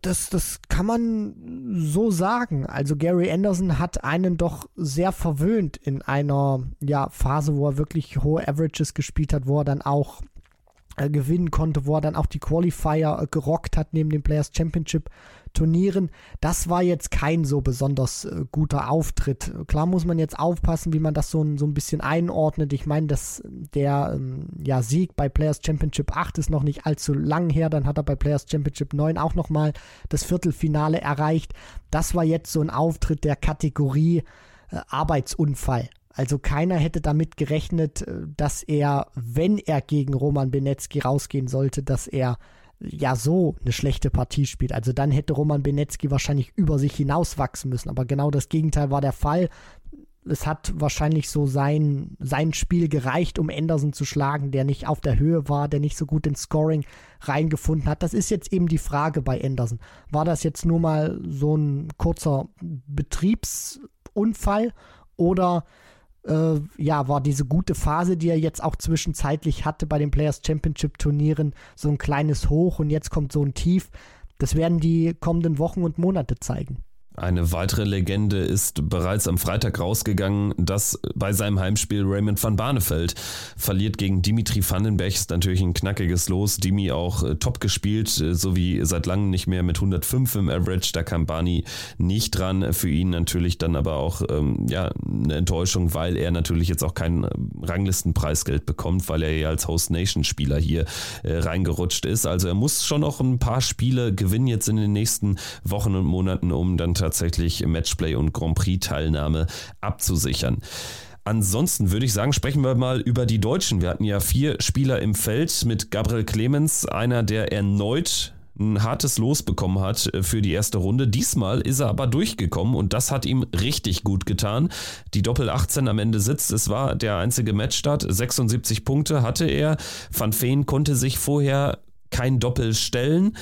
Das, das kann man so sagen. Also Gary Anderson hat einen doch sehr verwöhnt in einer ja, Phase, wo er wirklich hohe Averages gespielt hat, wo er dann auch äh, gewinnen konnte, wo er dann auch die Qualifier äh, gerockt hat neben den Players Championship Turnieren. Das war jetzt kein so besonders äh, guter Auftritt. Klar muss man jetzt aufpassen, wie man das so, so ein bisschen einordnet. Ich meine, dass der ähm, ja, Sieg bei Players Championship 8 ist noch nicht allzu lang her. Dann hat er bei Players Championship 9 auch nochmal das Viertelfinale erreicht. Das war jetzt so ein Auftritt der Kategorie äh, Arbeitsunfall. Also keiner hätte damit gerechnet, äh, dass er, wenn er gegen Roman Benecki rausgehen sollte, dass er ja so eine schlechte Partie spielt. Also dann hätte Roman Benetski wahrscheinlich über sich hinauswachsen müssen. Aber genau das Gegenteil war der Fall. Es hat wahrscheinlich so sein, sein Spiel gereicht, um Anderson zu schlagen, der nicht auf der Höhe war, der nicht so gut ins Scoring reingefunden hat. Das ist jetzt eben die Frage bei Anderson. War das jetzt nur mal so ein kurzer Betriebsunfall oder äh, ja, war diese gute Phase, die er jetzt auch zwischenzeitlich hatte bei den Players Championship Turnieren, so ein kleines Hoch und jetzt kommt so ein Tief. Das werden die kommenden Wochen und Monate zeigen. Eine weitere Legende ist bereits am Freitag rausgegangen, dass bei seinem Heimspiel Raymond van Barneveld verliert gegen Dimitri Vandenberg. Ist natürlich ein knackiges Los. Dimi auch äh, top gespielt, äh, so wie seit langem nicht mehr mit 105 im Average. Da kam Barney nicht dran. Für ihn natürlich dann aber auch ähm, ja, eine Enttäuschung, weil er natürlich jetzt auch kein äh, Ranglistenpreisgeld bekommt, weil er ja als Host Nation Spieler hier äh, reingerutscht ist. Also er muss schon noch ein paar Spiele gewinnen jetzt in den nächsten Wochen und Monaten, um dann tatsächlich Matchplay und Grand Prix-Teilnahme abzusichern. Ansonsten würde ich sagen, sprechen wir mal über die Deutschen. Wir hatten ja vier Spieler im Feld mit Gabriel Clemens, einer, der erneut ein hartes Los bekommen hat äh, für die erste Runde. Diesmal ist er aber durchgekommen und das hat ihm richtig gut getan. Die Doppel 18 am Ende sitzt. Es war der einzige Matchstart. 76 Punkte hatte er. Van Veen konnte sich vorher kein Doppel stellen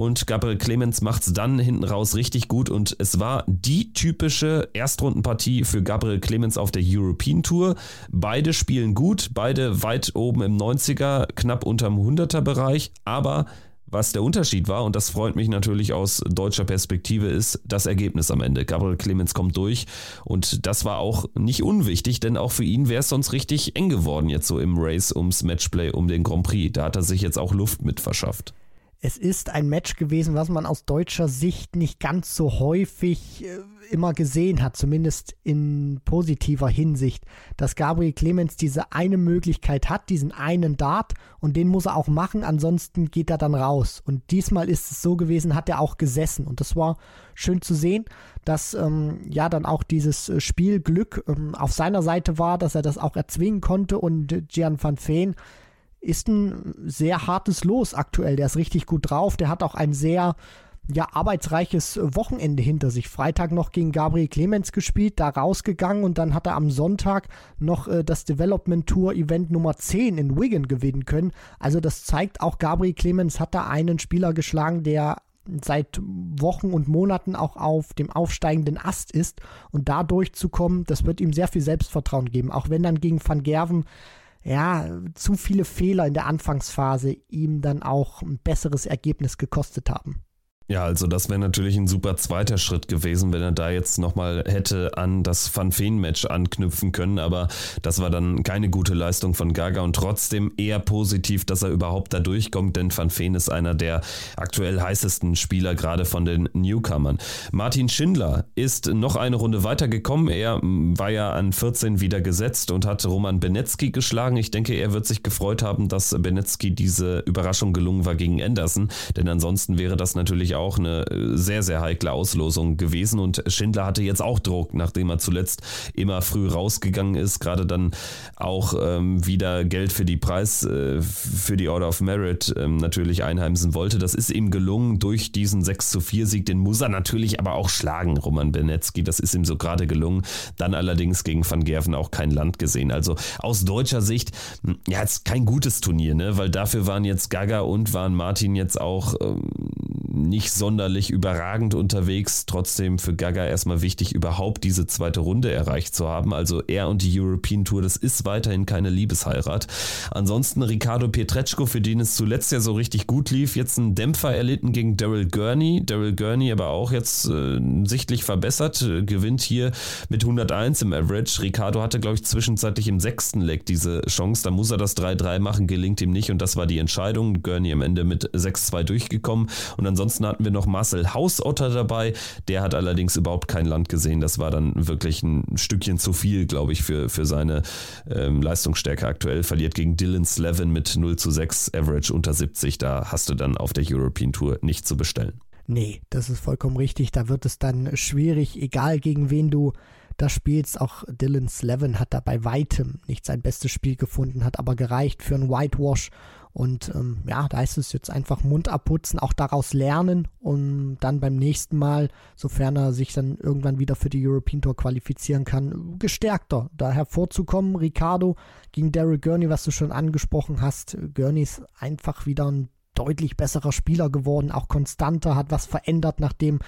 und Gabriel Clemens macht es dann hinten raus richtig gut und es war die typische Erstrundenpartie für Gabriel Clemens auf der European Tour. Beide spielen gut, beide weit oben im 90er, knapp unterm 100er Bereich, aber was der Unterschied war, und das freut mich natürlich aus deutscher Perspektive, ist das Ergebnis am Ende. Gabriel Clemens kommt durch und das war auch nicht unwichtig, denn auch für ihn wäre es sonst richtig eng geworden jetzt so im Race ums Matchplay, um den Grand Prix. Da hat er sich jetzt auch Luft mit verschafft. Es ist ein Match gewesen, was man aus deutscher Sicht nicht ganz so häufig äh, immer gesehen hat, zumindest in positiver Hinsicht, dass Gabriel Clemens diese eine Möglichkeit hat, diesen einen Dart und den muss er auch machen, ansonsten geht er dann raus. Und diesmal ist es so gewesen, hat er auch gesessen. Und das war schön zu sehen, dass ähm, ja dann auch dieses Spielglück ähm, auf seiner Seite war, dass er das auch erzwingen konnte. Und Gian van Veen ist ein sehr hartes Los aktuell. Der ist richtig gut drauf. Der hat auch ein sehr ja, arbeitsreiches Wochenende hinter sich. Freitag noch gegen Gabriel Clemens gespielt, da rausgegangen und dann hat er am Sonntag noch äh, das Development Tour Event Nummer 10 in Wigan gewinnen können. Also das zeigt auch, Gabriel Clemens hat da einen Spieler geschlagen, der seit Wochen und Monaten auch auf dem aufsteigenden Ast ist und da durchzukommen, das wird ihm sehr viel Selbstvertrauen geben. Auch wenn dann gegen Van Gerven ja, zu viele Fehler in der Anfangsphase ihm dann auch ein besseres Ergebnis gekostet haben. Ja, also das wäre natürlich ein super zweiter Schritt gewesen, wenn er da jetzt nochmal hätte an das Van Feen-Match anknüpfen können. Aber das war dann keine gute Leistung von Gaga und trotzdem eher positiv, dass er überhaupt da durchkommt, denn Van Feen ist einer der aktuell heißesten Spieler, gerade von den Newcomern. Martin Schindler ist noch eine Runde weitergekommen. Er war ja an 14 wieder gesetzt und hat Roman Benetski geschlagen. Ich denke, er wird sich gefreut haben, dass Benetski diese Überraschung gelungen war gegen Anderson, denn ansonsten wäre das natürlich auch auch eine äh, sehr, sehr heikle Auslosung gewesen. Und Schindler hatte jetzt auch Druck, nachdem er zuletzt immer früh rausgegangen ist, gerade dann auch ähm, wieder Geld für die Preis, äh, für die Order of Merit ähm, natürlich einheimsen wollte. Das ist ihm gelungen durch diesen 6 zu 4 Sieg. Den muss er natürlich aber auch schlagen, Roman Benetski. Das ist ihm so gerade gelungen. Dann allerdings gegen Van Gerven auch kein Land gesehen. Also aus deutscher Sicht, hm, ja, jetzt kein gutes Turnier, ne? weil dafür waren jetzt Gaga und waren Martin jetzt auch ähm, nicht sonderlich überragend unterwegs. Trotzdem für Gaga erstmal wichtig, überhaupt diese zweite Runde erreicht zu haben. Also er und die European Tour, das ist weiterhin keine Liebesheirat. Ansonsten Ricardo Pietreczko, für den es zuletzt ja so richtig gut lief, jetzt einen Dämpfer erlitten gegen Daryl Gurney. Daryl Gurney aber auch jetzt äh, sichtlich verbessert, gewinnt hier mit 101 im Average. Ricardo hatte, glaube ich, zwischenzeitlich im sechsten Leg diese Chance. Da muss er das 3-3 machen, gelingt ihm nicht und das war die Entscheidung. Gurney am Ende mit 6-2 durchgekommen und ansonsten Ansonsten hatten wir noch Marcel Hausotter dabei. Der hat allerdings überhaupt kein Land gesehen. Das war dann wirklich ein Stückchen zu viel, glaube ich, für, für seine ähm, Leistungsstärke aktuell. Verliert gegen Dylan Slevin mit 0 zu 6, Average unter 70. Da hast du dann auf der European Tour nicht zu bestellen. Nee, das ist vollkommen richtig. Da wird es dann schwierig, egal gegen wen du da spielst. Auch Dylan Slevin hat da bei weitem nicht sein bestes Spiel gefunden, hat aber gereicht für ein Whitewash Und ähm, ja, da ist es jetzt einfach Mund abputzen, auch daraus lernen und dann beim nächsten Mal, sofern er sich dann irgendwann wieder für die European Tour qualifizieren kann, gestärkter da hervorzukommen. Ricardo gegen Daryl Gurney, was du schon angesprochen hast. Gurney ist einfach wieder ein deutlich besserer Spieler geworden, auch konstanter, hat was verändert, nachdem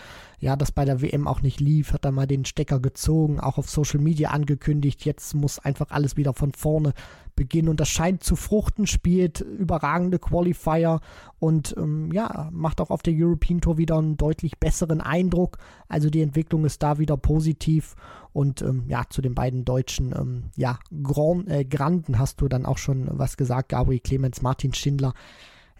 ja das bei der WM auch nicht lief, hat er mal den Stecker gezogen, auch auf Social Media angekündigt, jetzt muss einfach alles wieder von vorne beginnen. Und das scheint zu fruchten, spielt überragende Qualifier und ähm, ja, macht auch auf der European Tour wieder einen deutlich besseren Eindruck, also die Entwicklung ist da wieder positiv und ähm, ja, zu den beiden deutschen ähm, ja, Grand, äh, Granden hast du dann auch schon was gesagt, Gabriel Clemens, Martin Schindler,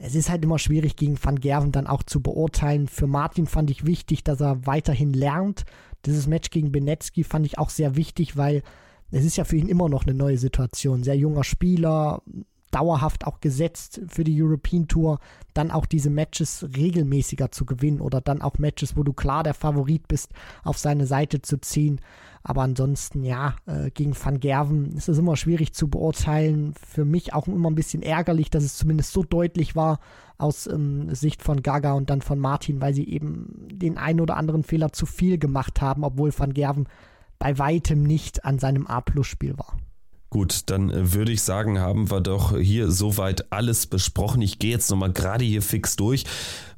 es ist halt immer schwierig, gegen Van Gerven dann auch zu beurteilen. Für Martin fand ich wichtig, dass er weiterhin lernt. Dieses Match gegen Benetski fand ich auch sehr wichtig, weil es ist ja für ihn immer noch eine neue Situation. Sehr junger Spieler, dauerhaft auch gesetzt für die European Tour, dann auch diese Matches regelmäßiger zu gewinnen oder dann auch Matches, wo du klar der Favorit bist, auf seine Seite zu ziehen. Aber ansonsten, ja, äh, gegen Van Gerven ist es immer schwierig zu beurteilen. Für mich auch immer ein bisschen ärgerlich, dass es zumindest so deutlich war aus ähm, Sicht von Gaga und dann von Martin, weil sie eben den einen oder anderen Fehler zu viel gemacht haben, obwohl Van Gerven bei weitem nicht an seinem A-Plus-Spiel war. Gut, dann äh, würde ich sagen, haben wir doch hier soweit alles besprochen. Ich gehe jetzt nochmal gerade hier fix durch.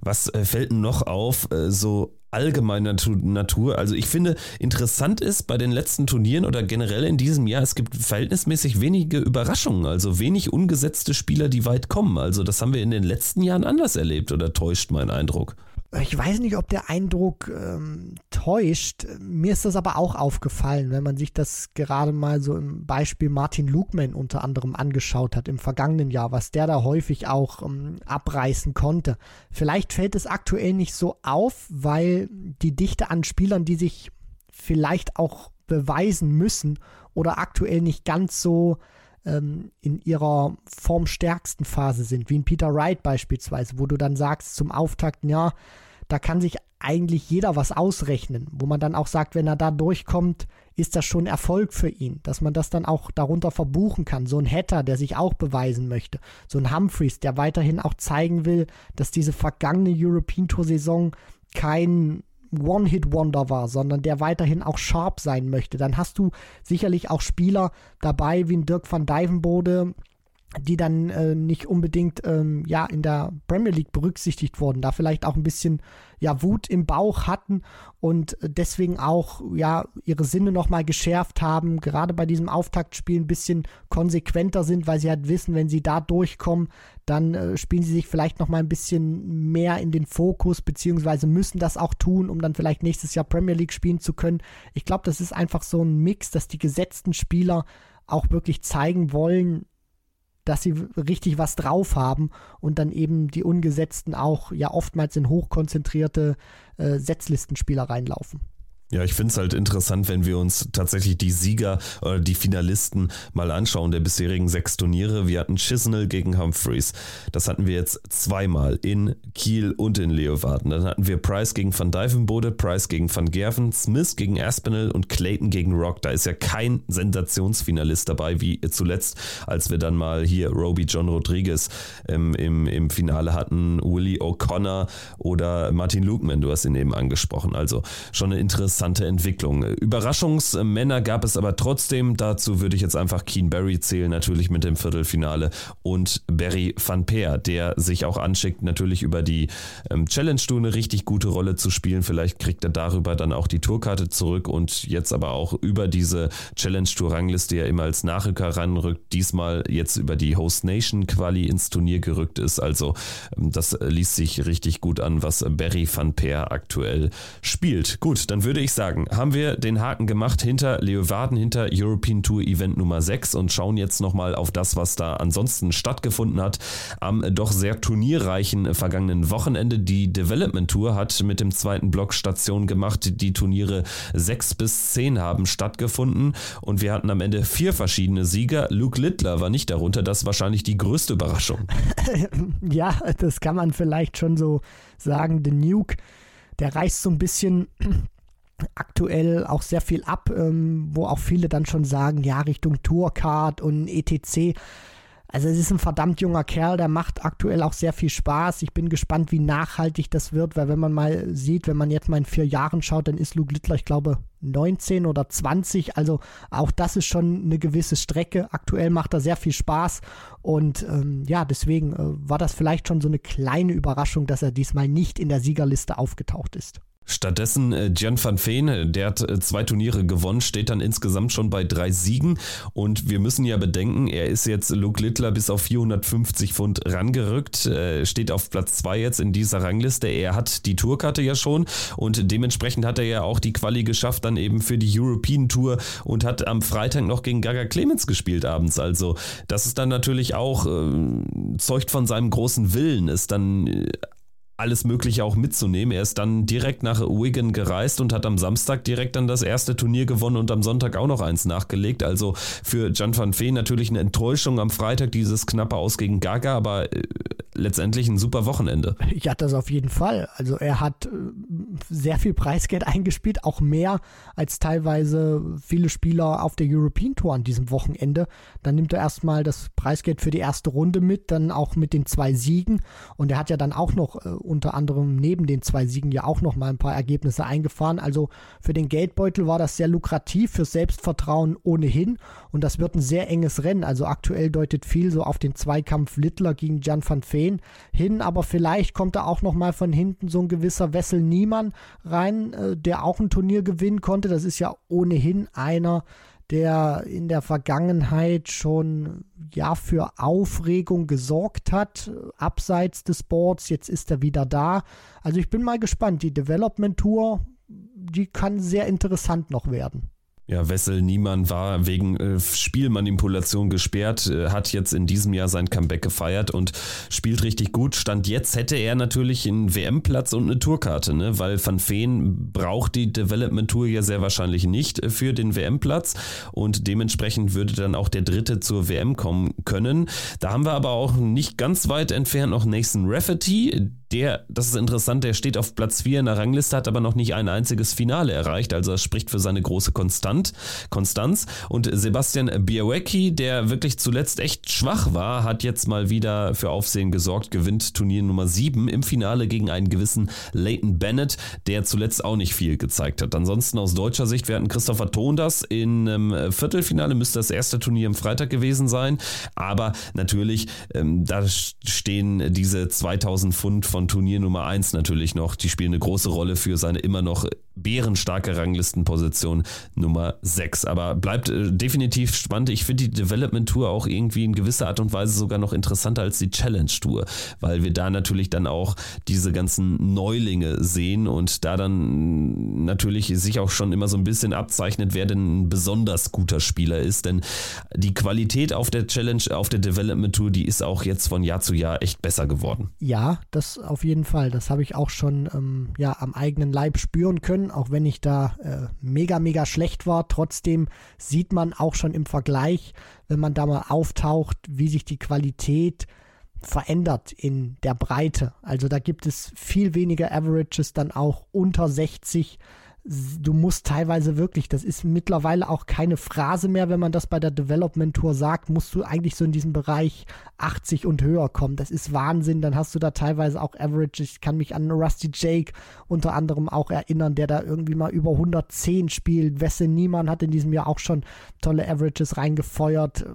Was äh, fällt noch auf? Äh, so allgemeiner Natur. Also ich finde, interessant ist bei den letzten Turnieren oder generell in diesem Jahr, es gibt verhältnismäßig wenige Überraschungen, also wenig ungesetzte Spieler, die weit kommen. Also das haben wir in den letzten Jahren anders erlebt oder täuscht mein Eindruck? Ich weiß nicht, ob der Eindruck ähm, täuscht. Mir ist das aber auch aufgefallen, wenn man sich das gerade mal so im Beispiel Martin Lugman unter anderem angeschaut hat im vergangenen Jahr, was der da häufig auch ähm, abreißen konnte. Vielleicht fällt es aktuell nicht so auf, weil die Dichte an Spielern, die sich vielleicht auch beweisen müssen oder aktuell nicht ganz so ähm, in ihrer formstärksten Phase sind, wie in Peter Wright beispielsweise, wo du dann sagst zum Auftakt, ja, da kann sich eigentlich jeder was ausrechnen, wo man dann auch sagt, wenn er da durchkommt, ist das schon Erfolg für ihn, dass man das dann auch darunter verbuchen kann. So ein Hatter, der sich auch beweisen möchte, so ein Humphreys, der weiterhin auch zeigen will, dass diese vergangene European Tour Saison kein One-Hit-Wonder war, sondern der weiterhin auch sharp sein möchte. Dann hast du sicherlich auch Spieler dabei wie ein Dirk van Dijvenbode, die dann äh, nicht unbedingt ähm, ja in der Premier League berücksichtigt wurden, da vielleicht auch ein bisschen ja Wut im Bauch hatten und deswegen auch ja ihre Sinne noch mal geschärft haben, gerade bei diesem Auftaktspiel ein bisschen konsequenter sind, weil sie halt wissen, wenn sie da durchkommen, dann äh, spielen sie sich vielleicht noch mal ein bisschen mehr in den Fokus beziehungsweise müssen das auch tun, um dann vielleicht nächstes Jahr Premier League spielen zu können. Ich glaube, das ist einfach so ein Mix, dass die gesetzten Spieler auch wirklich zeigen wollen, dass sie richtig was drauf haben und dann eben die Ungesetzten auch ja oftmals in hochkonzentrierte äh, Setzlistenspieler reinlaufen. Ja, ich finde es halt interessant, wenn wir uns tatsächlich die Sieger oder die Finalisten mal anschauen der bisherigen sechs Turniere. Wir hatten Chisnell gegen Humphreys. Das hatten wir jetzt zweimal in Kiel und in Leeuwarden. Dann hatten wir Price gegen Van Dijvenbode, Price gegen Van Gerven, Smith gegen Aspinall und Clayton gegen Rock. Da ist ja kein Sensationsfinalist dabei, wie zuletzt, als wir dann mal hier Roby John Rodriguez ähm, im, im Finale hatten, Willie O'Connor oder Martin Lukeman, du hast ihn eben angesprochen. Also schon eine interessante interessante Entwicklung. Überraschungsmänner gab es aber trotzdem. Dazu würde ich jetzt einfach Keen Barry zählen, natürlich mit dem Viertelfinale und Barry van Peer, der sich auch anschickt, natürlich über die ähm, Challenge Tour eine richtig gute Rolle zu spielen. Vielleicht kriegt er darüber dann auch die Tourkarte zurück und jetzt aber auch über diese Challenge Tour Rangliste ja immer als Nachrücker ranrückt. Diesmal jetzt über die Host Nation Quali ins Turnier gerückt ist. Also ähm, das liest sich richtig gut an, was Barry van Peer aktuell spielt. Gut, dann würde ich sagen, haben wir den Haken gemacht hinter Leeuwarden, hinter European Tour Event Nummer 6 und schauen jetzt nochmal auf das, was da ansonsten stattgefunden hat. Am doch sehr turnierreichen vergangenen Wochenende. Die Development Tour hat mit dem zweiten Block Station gemacht. Die Turniere 6 bis 10 haben stattgefunden und wir hatten am Ende vier verschiedene Sieger. Luke Littler war nicht darunter. Das ist wahrscheinlich die größte Überraschung. ja, das kann man vielleicht schon so sagen. The Nuke der reißt so ein bisschen aktuell auch sehr viel ab, ähm, wo auch viele dann schon sagen, ja, Richtung Tourcard und etc. Also es ist ein verdammt junger Kerl, der macht aktuell auch sehr viel Spaß. Ich bin gespannt, wie nachhaltig das wird, weil wenn man mal sieht, wenn man jetzt mal in vier Jahren schaut, dann ist Luke Littler, ich glaube, 19 oder 20. Also auch das ist schon eine gewisse Strecke. Aktuell macht er sehr viel Spaß und ähm, ja, deswegen äh, war das vielleicht schon so eine kleine Überraschung, dass er diesmal nicht in der Siegerliste aufgetaucht ist. Stattdessen äh, Jan van Veen, der hat äh, zwei Turniere gewonnen, steht dann insgesamt schon bei drei Siegen. Und wir müssen ja bedenken, er ist jetzt Luke Littler bis auf 450 Pfund rangerückt, äh, steht auf Platz zwei jetzt in dieser Rangliste. Er hat die Tourkarte ja schon und dementsprechend hat er ja auch die Quali geschafft, dann eben für die European Tour und hat am Freitag noch gegen Gaga Clemens gespielt abends. Also, das ist dann natürlich auch, äh, zeugt von seinem großen Willen, ist dann alles Mögliche auch mitzunehmen. Er ist dann direkt nach Wigan gereist und hat am Samstag direkt dann das erste Turnier gewonnen und am Sonntag auch noch eins nachgelegt. Also für Jan van Veen natürlich eine Enttäuschung am Freitag, dieses knappe Aus gegen Gaga, aber äh, letztendlich ein super Wochenende. Ja, das auf jeden Fall. Also er hat äh, sehr viel Preisgeld eingespielt, auch mehr als teilweise viele Spieler auf der European Tour an diesem Wochenende. Dann nimmt er erstmal das Preisgeld für die erste Runde mit, dann auch mit den zwei Siegen und er hat ja dann auch noch äh, unter anderem neben den zwei Siegen ja auch noch mal ein paar Ergebnisse eingefahren. Also für den Geldbeutel war das sehr lukrativ, für Selbstvertrauen ohnehin. Und das wird ein sehr enges Rennen. Also aktuell deutet viel so auf den Zweikampf Littler gegen Jan van Veen hin. Aber vielleicht kommt da auch noch mal von hinten so ein gewisser Wessel Niemann rein, äh, der auch ein Turnier gewinnen konnte. Das ist ja ohnehin einer, der in der Vergangenheit schon ja für Aufregung gesorgt hat, abseits des Boards. Jetzt ist er wieder da. Also ich bin mal gespannt. Die Development Tour, die kann sehr interessant noch werden. Ja, Wessel Niemann war wegen äh, Spielmanipulation gesperrt, äh, hat jetzt in diesem Jahr sein Comeback gefeiert und spielt richtig gut. Stand jetzt hätte er natürlich einen WM-Platz und eine Tourkarte, ne? weil Van Veen braucht die Development Tour ja sehr wahrscheinlich nicht äh, für den WM-Platz und dementsprechend würde dann auch der Dritte zur WM kommen können. Da haben wir aber auch nicht ganz weit entfernt noch Nathan Rafferty, der, das ist interessant, der steht auf Platz 4 in der Rangliste, hat aber noch nicht ein einziges Finale erreicht. Also das spricht für seine große Konstant, Konstanz. Und Sebastian Białecki, der wirklich zuletzt echt schwach war, hat jetzt mal wieder für Aufsehen gesorgt, gewinnt Turnier Nummer 7 im Finale gegen einen gewissen Leighton Bennett, der zuletzt auch nicht viel gezeigt hat. Ansonsten aus deutscher Sicht, wir hatten Christopher Tondas in einem Viertelfinale, müsste das erste Turnier am Freitag gewesen sein. Aber natürlich, ähm, da stehen diese 2000 Pfund von Turnier Nummer 1 natürlich noch. Die spielen eine große Rolle für seine immer noch bärenstarke Ranglistenposition Nummer 6. Aber bleibt äh, definitiv spannend. Ich finde die Development Tour auch irgendwie in gewisser Art und Weise sogar noch interessanter als die Challenge Tour, weil wir da natürlich dann auch diese ganzen Neulinge sehen und da dann natürlich sich auch schon immer so ein bisschen abzeichnet, wer denn ein besonders guter Spieler ist. Denn die Qualität auf der Challenge, auf der Development Tour, die ist auch jetzt von Jahr zu Jahr echt besser geworden. Ja, das auf jeden Fall. Das habe ich auch schon ähm, ja, am eigenen Leib spüren können auch wenn ich da äh, mega, mega schlecht war. Trotzdem sieht man auch schon im Vergleich, wenn man da mal auftaucht, wie sich die Qualität verändert in der Breite. Also da gibt es viel weniger Averages dann auch unter 60 du musst teilweise wirklich, das ist mittlerweile auch keine Phrase mehr, wenn man das bei der Development Tour sagt, musst du eigentlich so in diesem Bereich 80 und höher kommen. Das ist Wahnsinn. Dann hast du da teilweise auch Average. Ich kann mich an Rusty Jake unter anderem auch erinnern, der da irgendwie mal über 110 spielt. Wesse Niemann hat in diesem Jahr auch schon tolle Averages reingefeuert.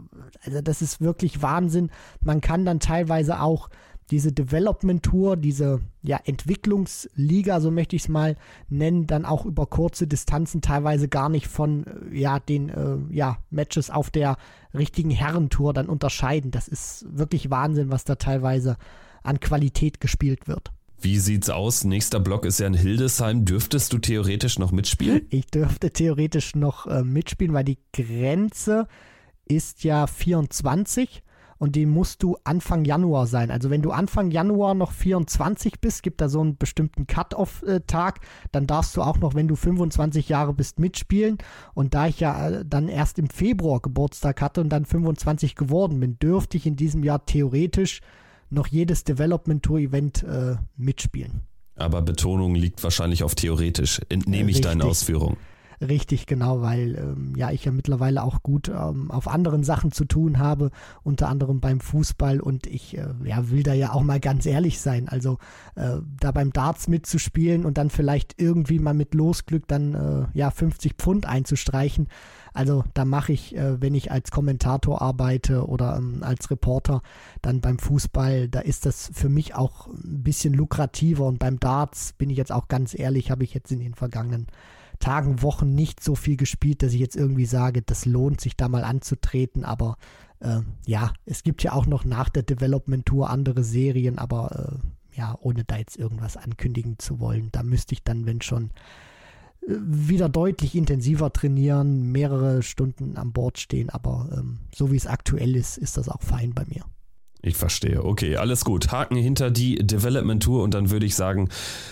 Also das ist wirklich Wahnsinn. Man kann dann teilweise auch diese Development Tour, diese ja, Entwicklungsliga, so möchte ich es mal nennen, dann auch über kurze Distanzen teilweise gar nicht von äh, ja, den äh, ja, Matches auf der richtigen Herrentour dann unterscheiden. Das ist wirklich Wahnsinn, was da teilweise an Qualität gespielt wird. Wie sieht's aus? Nächster Block ist ja in Hildesheim. Dürftest du theoretisch noch mitspielen? Ich dürfte theoretisch noch äh, mitspielen, weil die Grenze ist ja 24 und die musst du Anfang Januar sein. Also wenn du Anfang Januar noch 24 bist, gibt da so einen bestimmten Cut-off-Tag, dann darfst du auch noch, wenn du 25 Jahre bist, mitspielen. Und da ich ja äh, dann erst im Februar Geburtstag hatte und dann 25 geworden bin, dürfte ich in diesem Jahr theoretisch noch jedes Development Tour Event äh, mitspielen. Aber Betonung liegt wahrscheinlich auf theoretisch, entnehme ich Richtig. deine Ausführung. Richtig, genau, weil ähm, ja ich ja mittlerweile auch gut ähm, auf anderen Sachen zu tun habe, unter anderem beim Fußball und ich äh, ja, will da ja auch mal ganz ehrlich sein. Also äh, da beim Darts mitzuspielen und dann vielleicht irgendwie mal mit Losglück dann äh, ja 50 Pfund einzustreichen. Also da mache ich, äh, wenn ich als Kommentator arbeite oder ähm, als Reporter, dann beim Fußball, da ist das für mich auch ein bisschen lukrativer und beim Darts bin ich jetzt auch ganz ehrlich, habe ich jetzt in den vergangenen Tagen, Wochen nicht so viel gespielt, dass ich jetzt irgendwie sage, das lohnt sich da mal anzutreten. Aber äh, ja, es gibt ja auch noch nach der Development Tour andere Serien, aber äh, ja, ohne da jetzt irgendwas ankündigen zu wollen, da müsste ich dann, wenn schon, äh, wieder deutlich intensiver trainieren, mehrere Stunden an Bord stehen. Aber ähm, so wie es aktuell ist, ist das auch fein bei mir. Ich verstehe. Okay, alles gut. Haken hinter die Development Tour und dann würde ich sagen,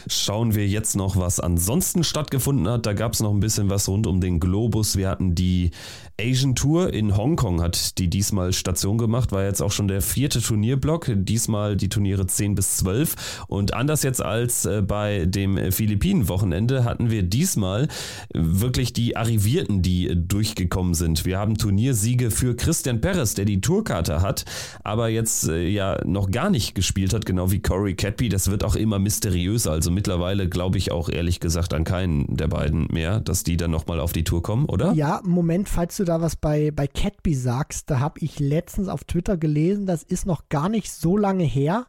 schauen wir jetzt noch, was ansonsten stattgefunden hat. Da gab es noch ein bisschen was rund um den Globus. Wir hatten die Asian Tour in Hongkong, hat die diesmal Station gemacht, war jetzt auch schon der vierte Turnierblock. Diesmal die Turniere 10 bis 12. Und anders jetzt als äh, bei dem Philippinen-Wochenende hatten wir diesmal wirklich die Arrivierten, die durchgekommen sind. Wir haben Turniersiege für Christian Perez, der die Tourkarte hat, aber jetzt äh, ja noch gar nicht gespielt hat, genau wie Corey Cadby. Das wird auch immer mysteriöser. Also mittlerweile glaube ich auch ehrlich gesagt an keinen der beiden mehr, dass die dann nochmal auf die Tour kommen, oder? Ja, Moment, falls du da was bei, bei Cadby sagst, da habe ich letztens auf Twitter gelesen, das ist noch gar nicht so lange her.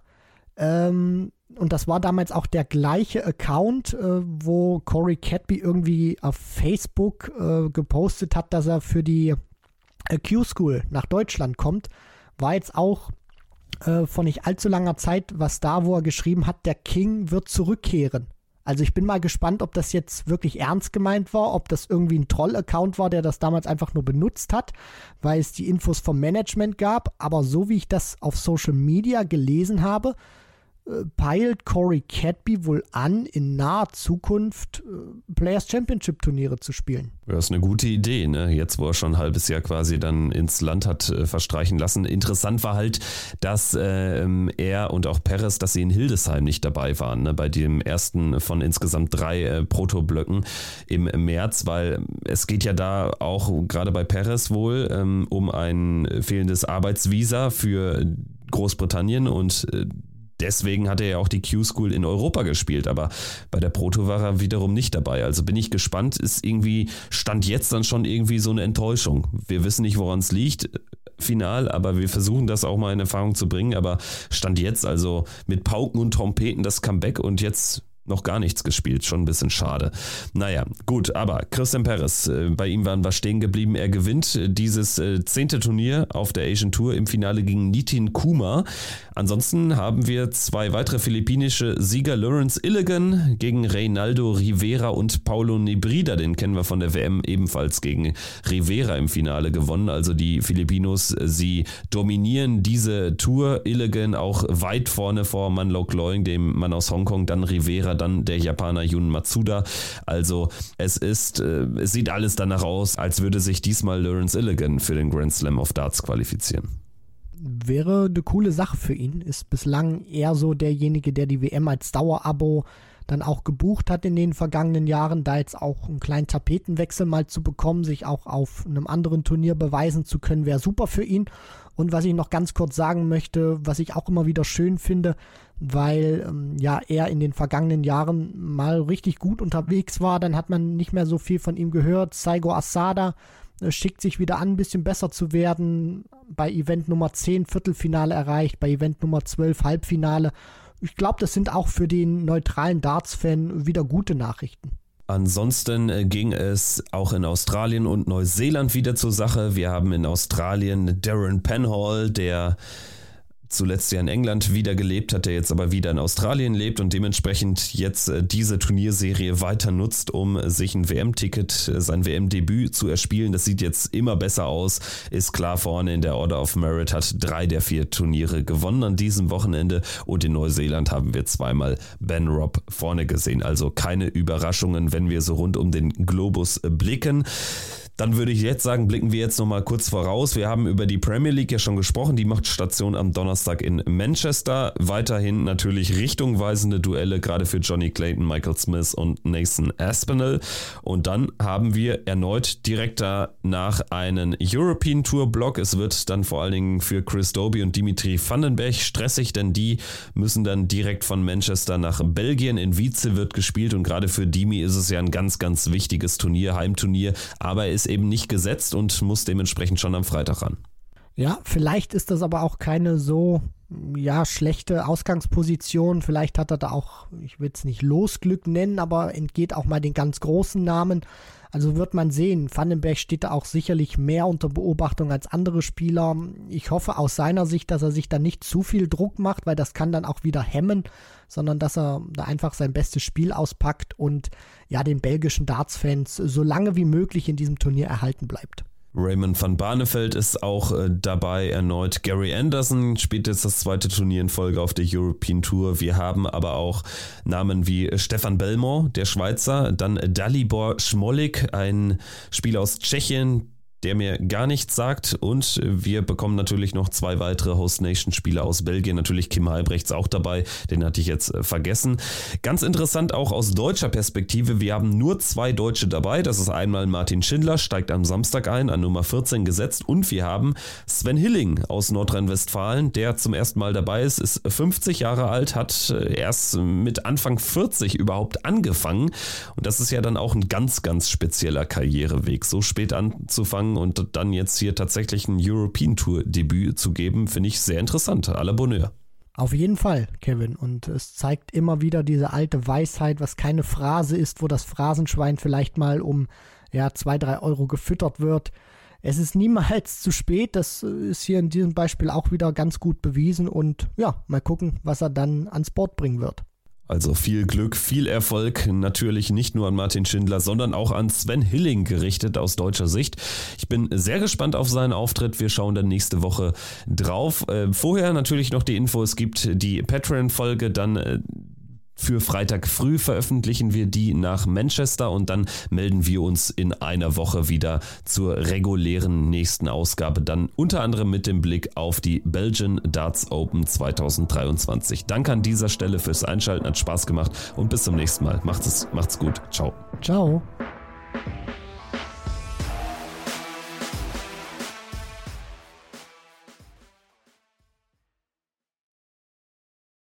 Ähm, und das war damals auch der gleiche Account, äh, wo Corey Cadby irgendwie auf Facebook äh, gepostet hat, dass er für die Q-School nach Deutschland kommt. War jetzt auch äh, vor nicht allzu langer Zeit was da, wo er geschrieben hat, der King wird zurückkehren. Also ich bin mal gespannt, ob das jetzt wirklich ernst gemeint war, ob das irgendwie ein Troll-Account war, der das damals einfach nur benutzt hat, weil es die Infos vom Management gab. Aber so wie ich das auf Social Media gelesen habe, peilt Corey Cadby wohl an, in naher Zukunft äh, Players Championship Turniere zu spielen. Ja, ist eine gute Idee, ne? Jetzt, wo er schon ein halbes Jahr quasi dann ins Land hat äh, verstreichen lassen. Interessant war halt, dass äh, er und auch Perez, dass sie in Hildesheim nicht dabei waren, ne? bei dem ersten von insgesamt drei äh, Protoblöcken im März, weil es geht ja da auch gerade bei Perez wohl ähm, um ein fehlendes Arbeitsvisa für Großbritannien und äh, deswegen hat er ja auch die Q-School in Europa gespielt, aber bei der Proto war er wiederum nicht dabei. Also bin ich gespannt, ist irgendwie, stand jetzt dann schon irgendwie so eine Enttäuschung. Wir wissen nicht, woran es liegt final, aber wir versuchen das auch mal in Erfahrung zu bringen. Aber stand jetzt also mit Pauken und Trompeten das Comeback und jetzt noch gar nichts gespielt. Schon ein bisschen schade. Naja, gut, aber Christian Perez, äh, bei ihm waren wir stehen geblieben. Er gewinnt äh, dieses äh, zehnte Turnier auf der Asian Tour im Finale gegen Nitin Kuma. Ansonsten haben wir zwei weitere philippinische Sieger, Lawrence Illigan gegen Reynaldo Rivera und Paulo Nebrida. Den kennen wir von der WM ebenfalls gegen Rivera im Finale gewonnen. Also die Filipinos, sie dominieren diese Tour. Illigan auch weit vorne vor Manlok Loing, dem Mann aus Hongkong, dann Rivera dann der Japaner Jun Matsuda. Also es ist, äh, es sieht alles danach aus, als würde sich diesmal Lawrence Illigan für den Grand Slam of Darts qualifizieren. Wäre eine coole Sache für ihn. Ist bislang eher so derjenige, der die WM als Dauerabo dann auch gebucht hat in den vergangenen Jahren, da jetzt auch einen kleinen Tapetenwechsel mal zu bekommen, sich auch auf einem anderen Turnier beweisen zu können, wäre super für ihn. Und was ich noch ganz kurz sagen möchte, was ich auch immer wieder schön finde, weil ähm, ja er in den vergangenen Jahren mal richtig gut unterwegs war. Dann hat man nicht mehr so viel von ihm gehört. Saigo Asada äh, schickt sich wieder an, ein bisschen besser zu werden. Bei Event Nummer 10 Viertelfinale erreicht, bei Event Nummer 12 Halbfinale. Ich glaube, das sind auch für den neutralen Darts-Fan wieder gute Nachrichten. Ansonsten äh, ging es auch in Australien und Neuseeland wieder zur Sache. Wir haben in Australien Darren Penhall, der zuletzt ja in England wieder gelebt hat, der jetzt aber wieder in Australien lebt und dementsprechend jetzt äh, diese Turnierserie weiter nutzt, um sich ein WM-Ticket, äh, sein WM-Debüt zu erspielen. Das sieht jetzt immer besser aus, ist klar vorne in der Order of Merit, hat drei der vier Turniere gewonnen an diesem Wochenende und in Neuseeland haben wir zweimal Ben Robb vorne gesehen. Also keine Überraschungen, wenn wir so rund um den Globus blicken. Dann würde ich jetzt sagen, blicken wir jetzt nochmal kurz voraus. Wir haben über die Premier League ja schon gesprochen. Die macht Station am Donnerstag in Manchester. Weiterhin natürlich richtungweisende Duelle, gerade für Johnny Clayton, Michael Smith und Nathan Aspinall. Und dann haben wir erneut direkt danach einen European Tour Block. Es wird dann vor allen Dingen für Chris Doby und Dimitri Vandenberg stressig, denn die müssen dann direkt von Manchester nach Belgien. In Wietze wird gespielt und gerade für Dimi ist es ja ein ganz, ganz wichtiges Turnier, Heimturnier. Aber er ist eben nicht gesetzt und muss dementsprechend schon am Freitag ran. Ja, vielleicht ist das aber auch keine so ja, schlechte Ausgangsposition. Vielleicht hat er da auch, ich will es nicht Losglück nennen, aber entgeht auch mal den ganz großen Namen. Also wird man sehen. Vandenberg steht da auch sicherlich mehr unter Beobachtung als andere Spieler. Ich hoffe aus seiner Sicht, dass er sich da nicht zu viel Druck macht, weil das kann dann auch wieder hemmen, sondern dass er da einfach sein bestes Spiel auspackt und ja den belgischen Darts-Fans so lange wie möglich in diesem Turnier erhalten bleibt. Raymond van Barneveld ist auch äh, dabei erneut. Gary Anderson spielt jetzt das zweite Turnier in Folge auf der European Tour. Wir haben aber auch Namen wie Stefan Belmont, der Schweizer, dann Dalibor Schmolik, ein Spieler aus Tschechien, der mir gar nichts sagt. Und wir bekommen natürlich noch zwei weitere Host Nation Spieler aus Belgien. Natürlich Kim Halbrechts auch dabei. Den hatte ich jetzt äh, vergessen. Ganz interessant auch aus deutscher Perspektive. Wir haben nur zwei Deutsche dabei. Das ist einmal Martin Schindler, steigt am Samstag ein, an Nummer 14 gesetzt. Und wir haben Sven Hilling aus Nordrhein-Westfalen, der zum ersten Mal dabei ist, ist 50 Jahre alt, hat äh, erst mit Anfang 40 überhaupt angefangen. Und das ist ja dann auch ein ganz, ganz spezieller Karriereweg. So spät anzufangen angefangen und dann jetzt hier tatsächlich ein European Tour Debüt zu geben, finde ich sehr interessant. À la Bonheur. Auf jeden Fall, Kevin. Und es zeigt immer wieder diese alte Weisheit, was keine Phrase ist, wo das Phrasenschwein vielleicht mal um ja, zwei, drei Euro gefüttert wird. Es ist niemals zu spät. Das ist hier in diesem Beispiel auch wieder ganz gut bewiesen. Und ja, mal gucken, was er dann ans Board bringen wird. Also viel Glück, viel Erfolg, natürlich nicht nur an Martin Schindler, sondern auch an Sven Hilling gerichtet aus deutscher Sicht. Ich bin sehr gespannt auf seinen Auftritt. Wir schauen dann nächste Woche drauf. Äh, vorher natürlich noch die Info, es gibt die Patreon-Folge dann äh, für Freitag früh veröffentlichen wir die nach Manchester und dann melden wir uns in einer Woche wieder zur regulären nächsten Ausgabe. Dann unter anderem mit dem Blick auf die Belgian Darts Open 2023. Danke an dieser Stelle fürs Einschalten, hat Spaß gemacht und bis zum nächsten Mal. Macht's, macht's gut. Ciao. Ciao.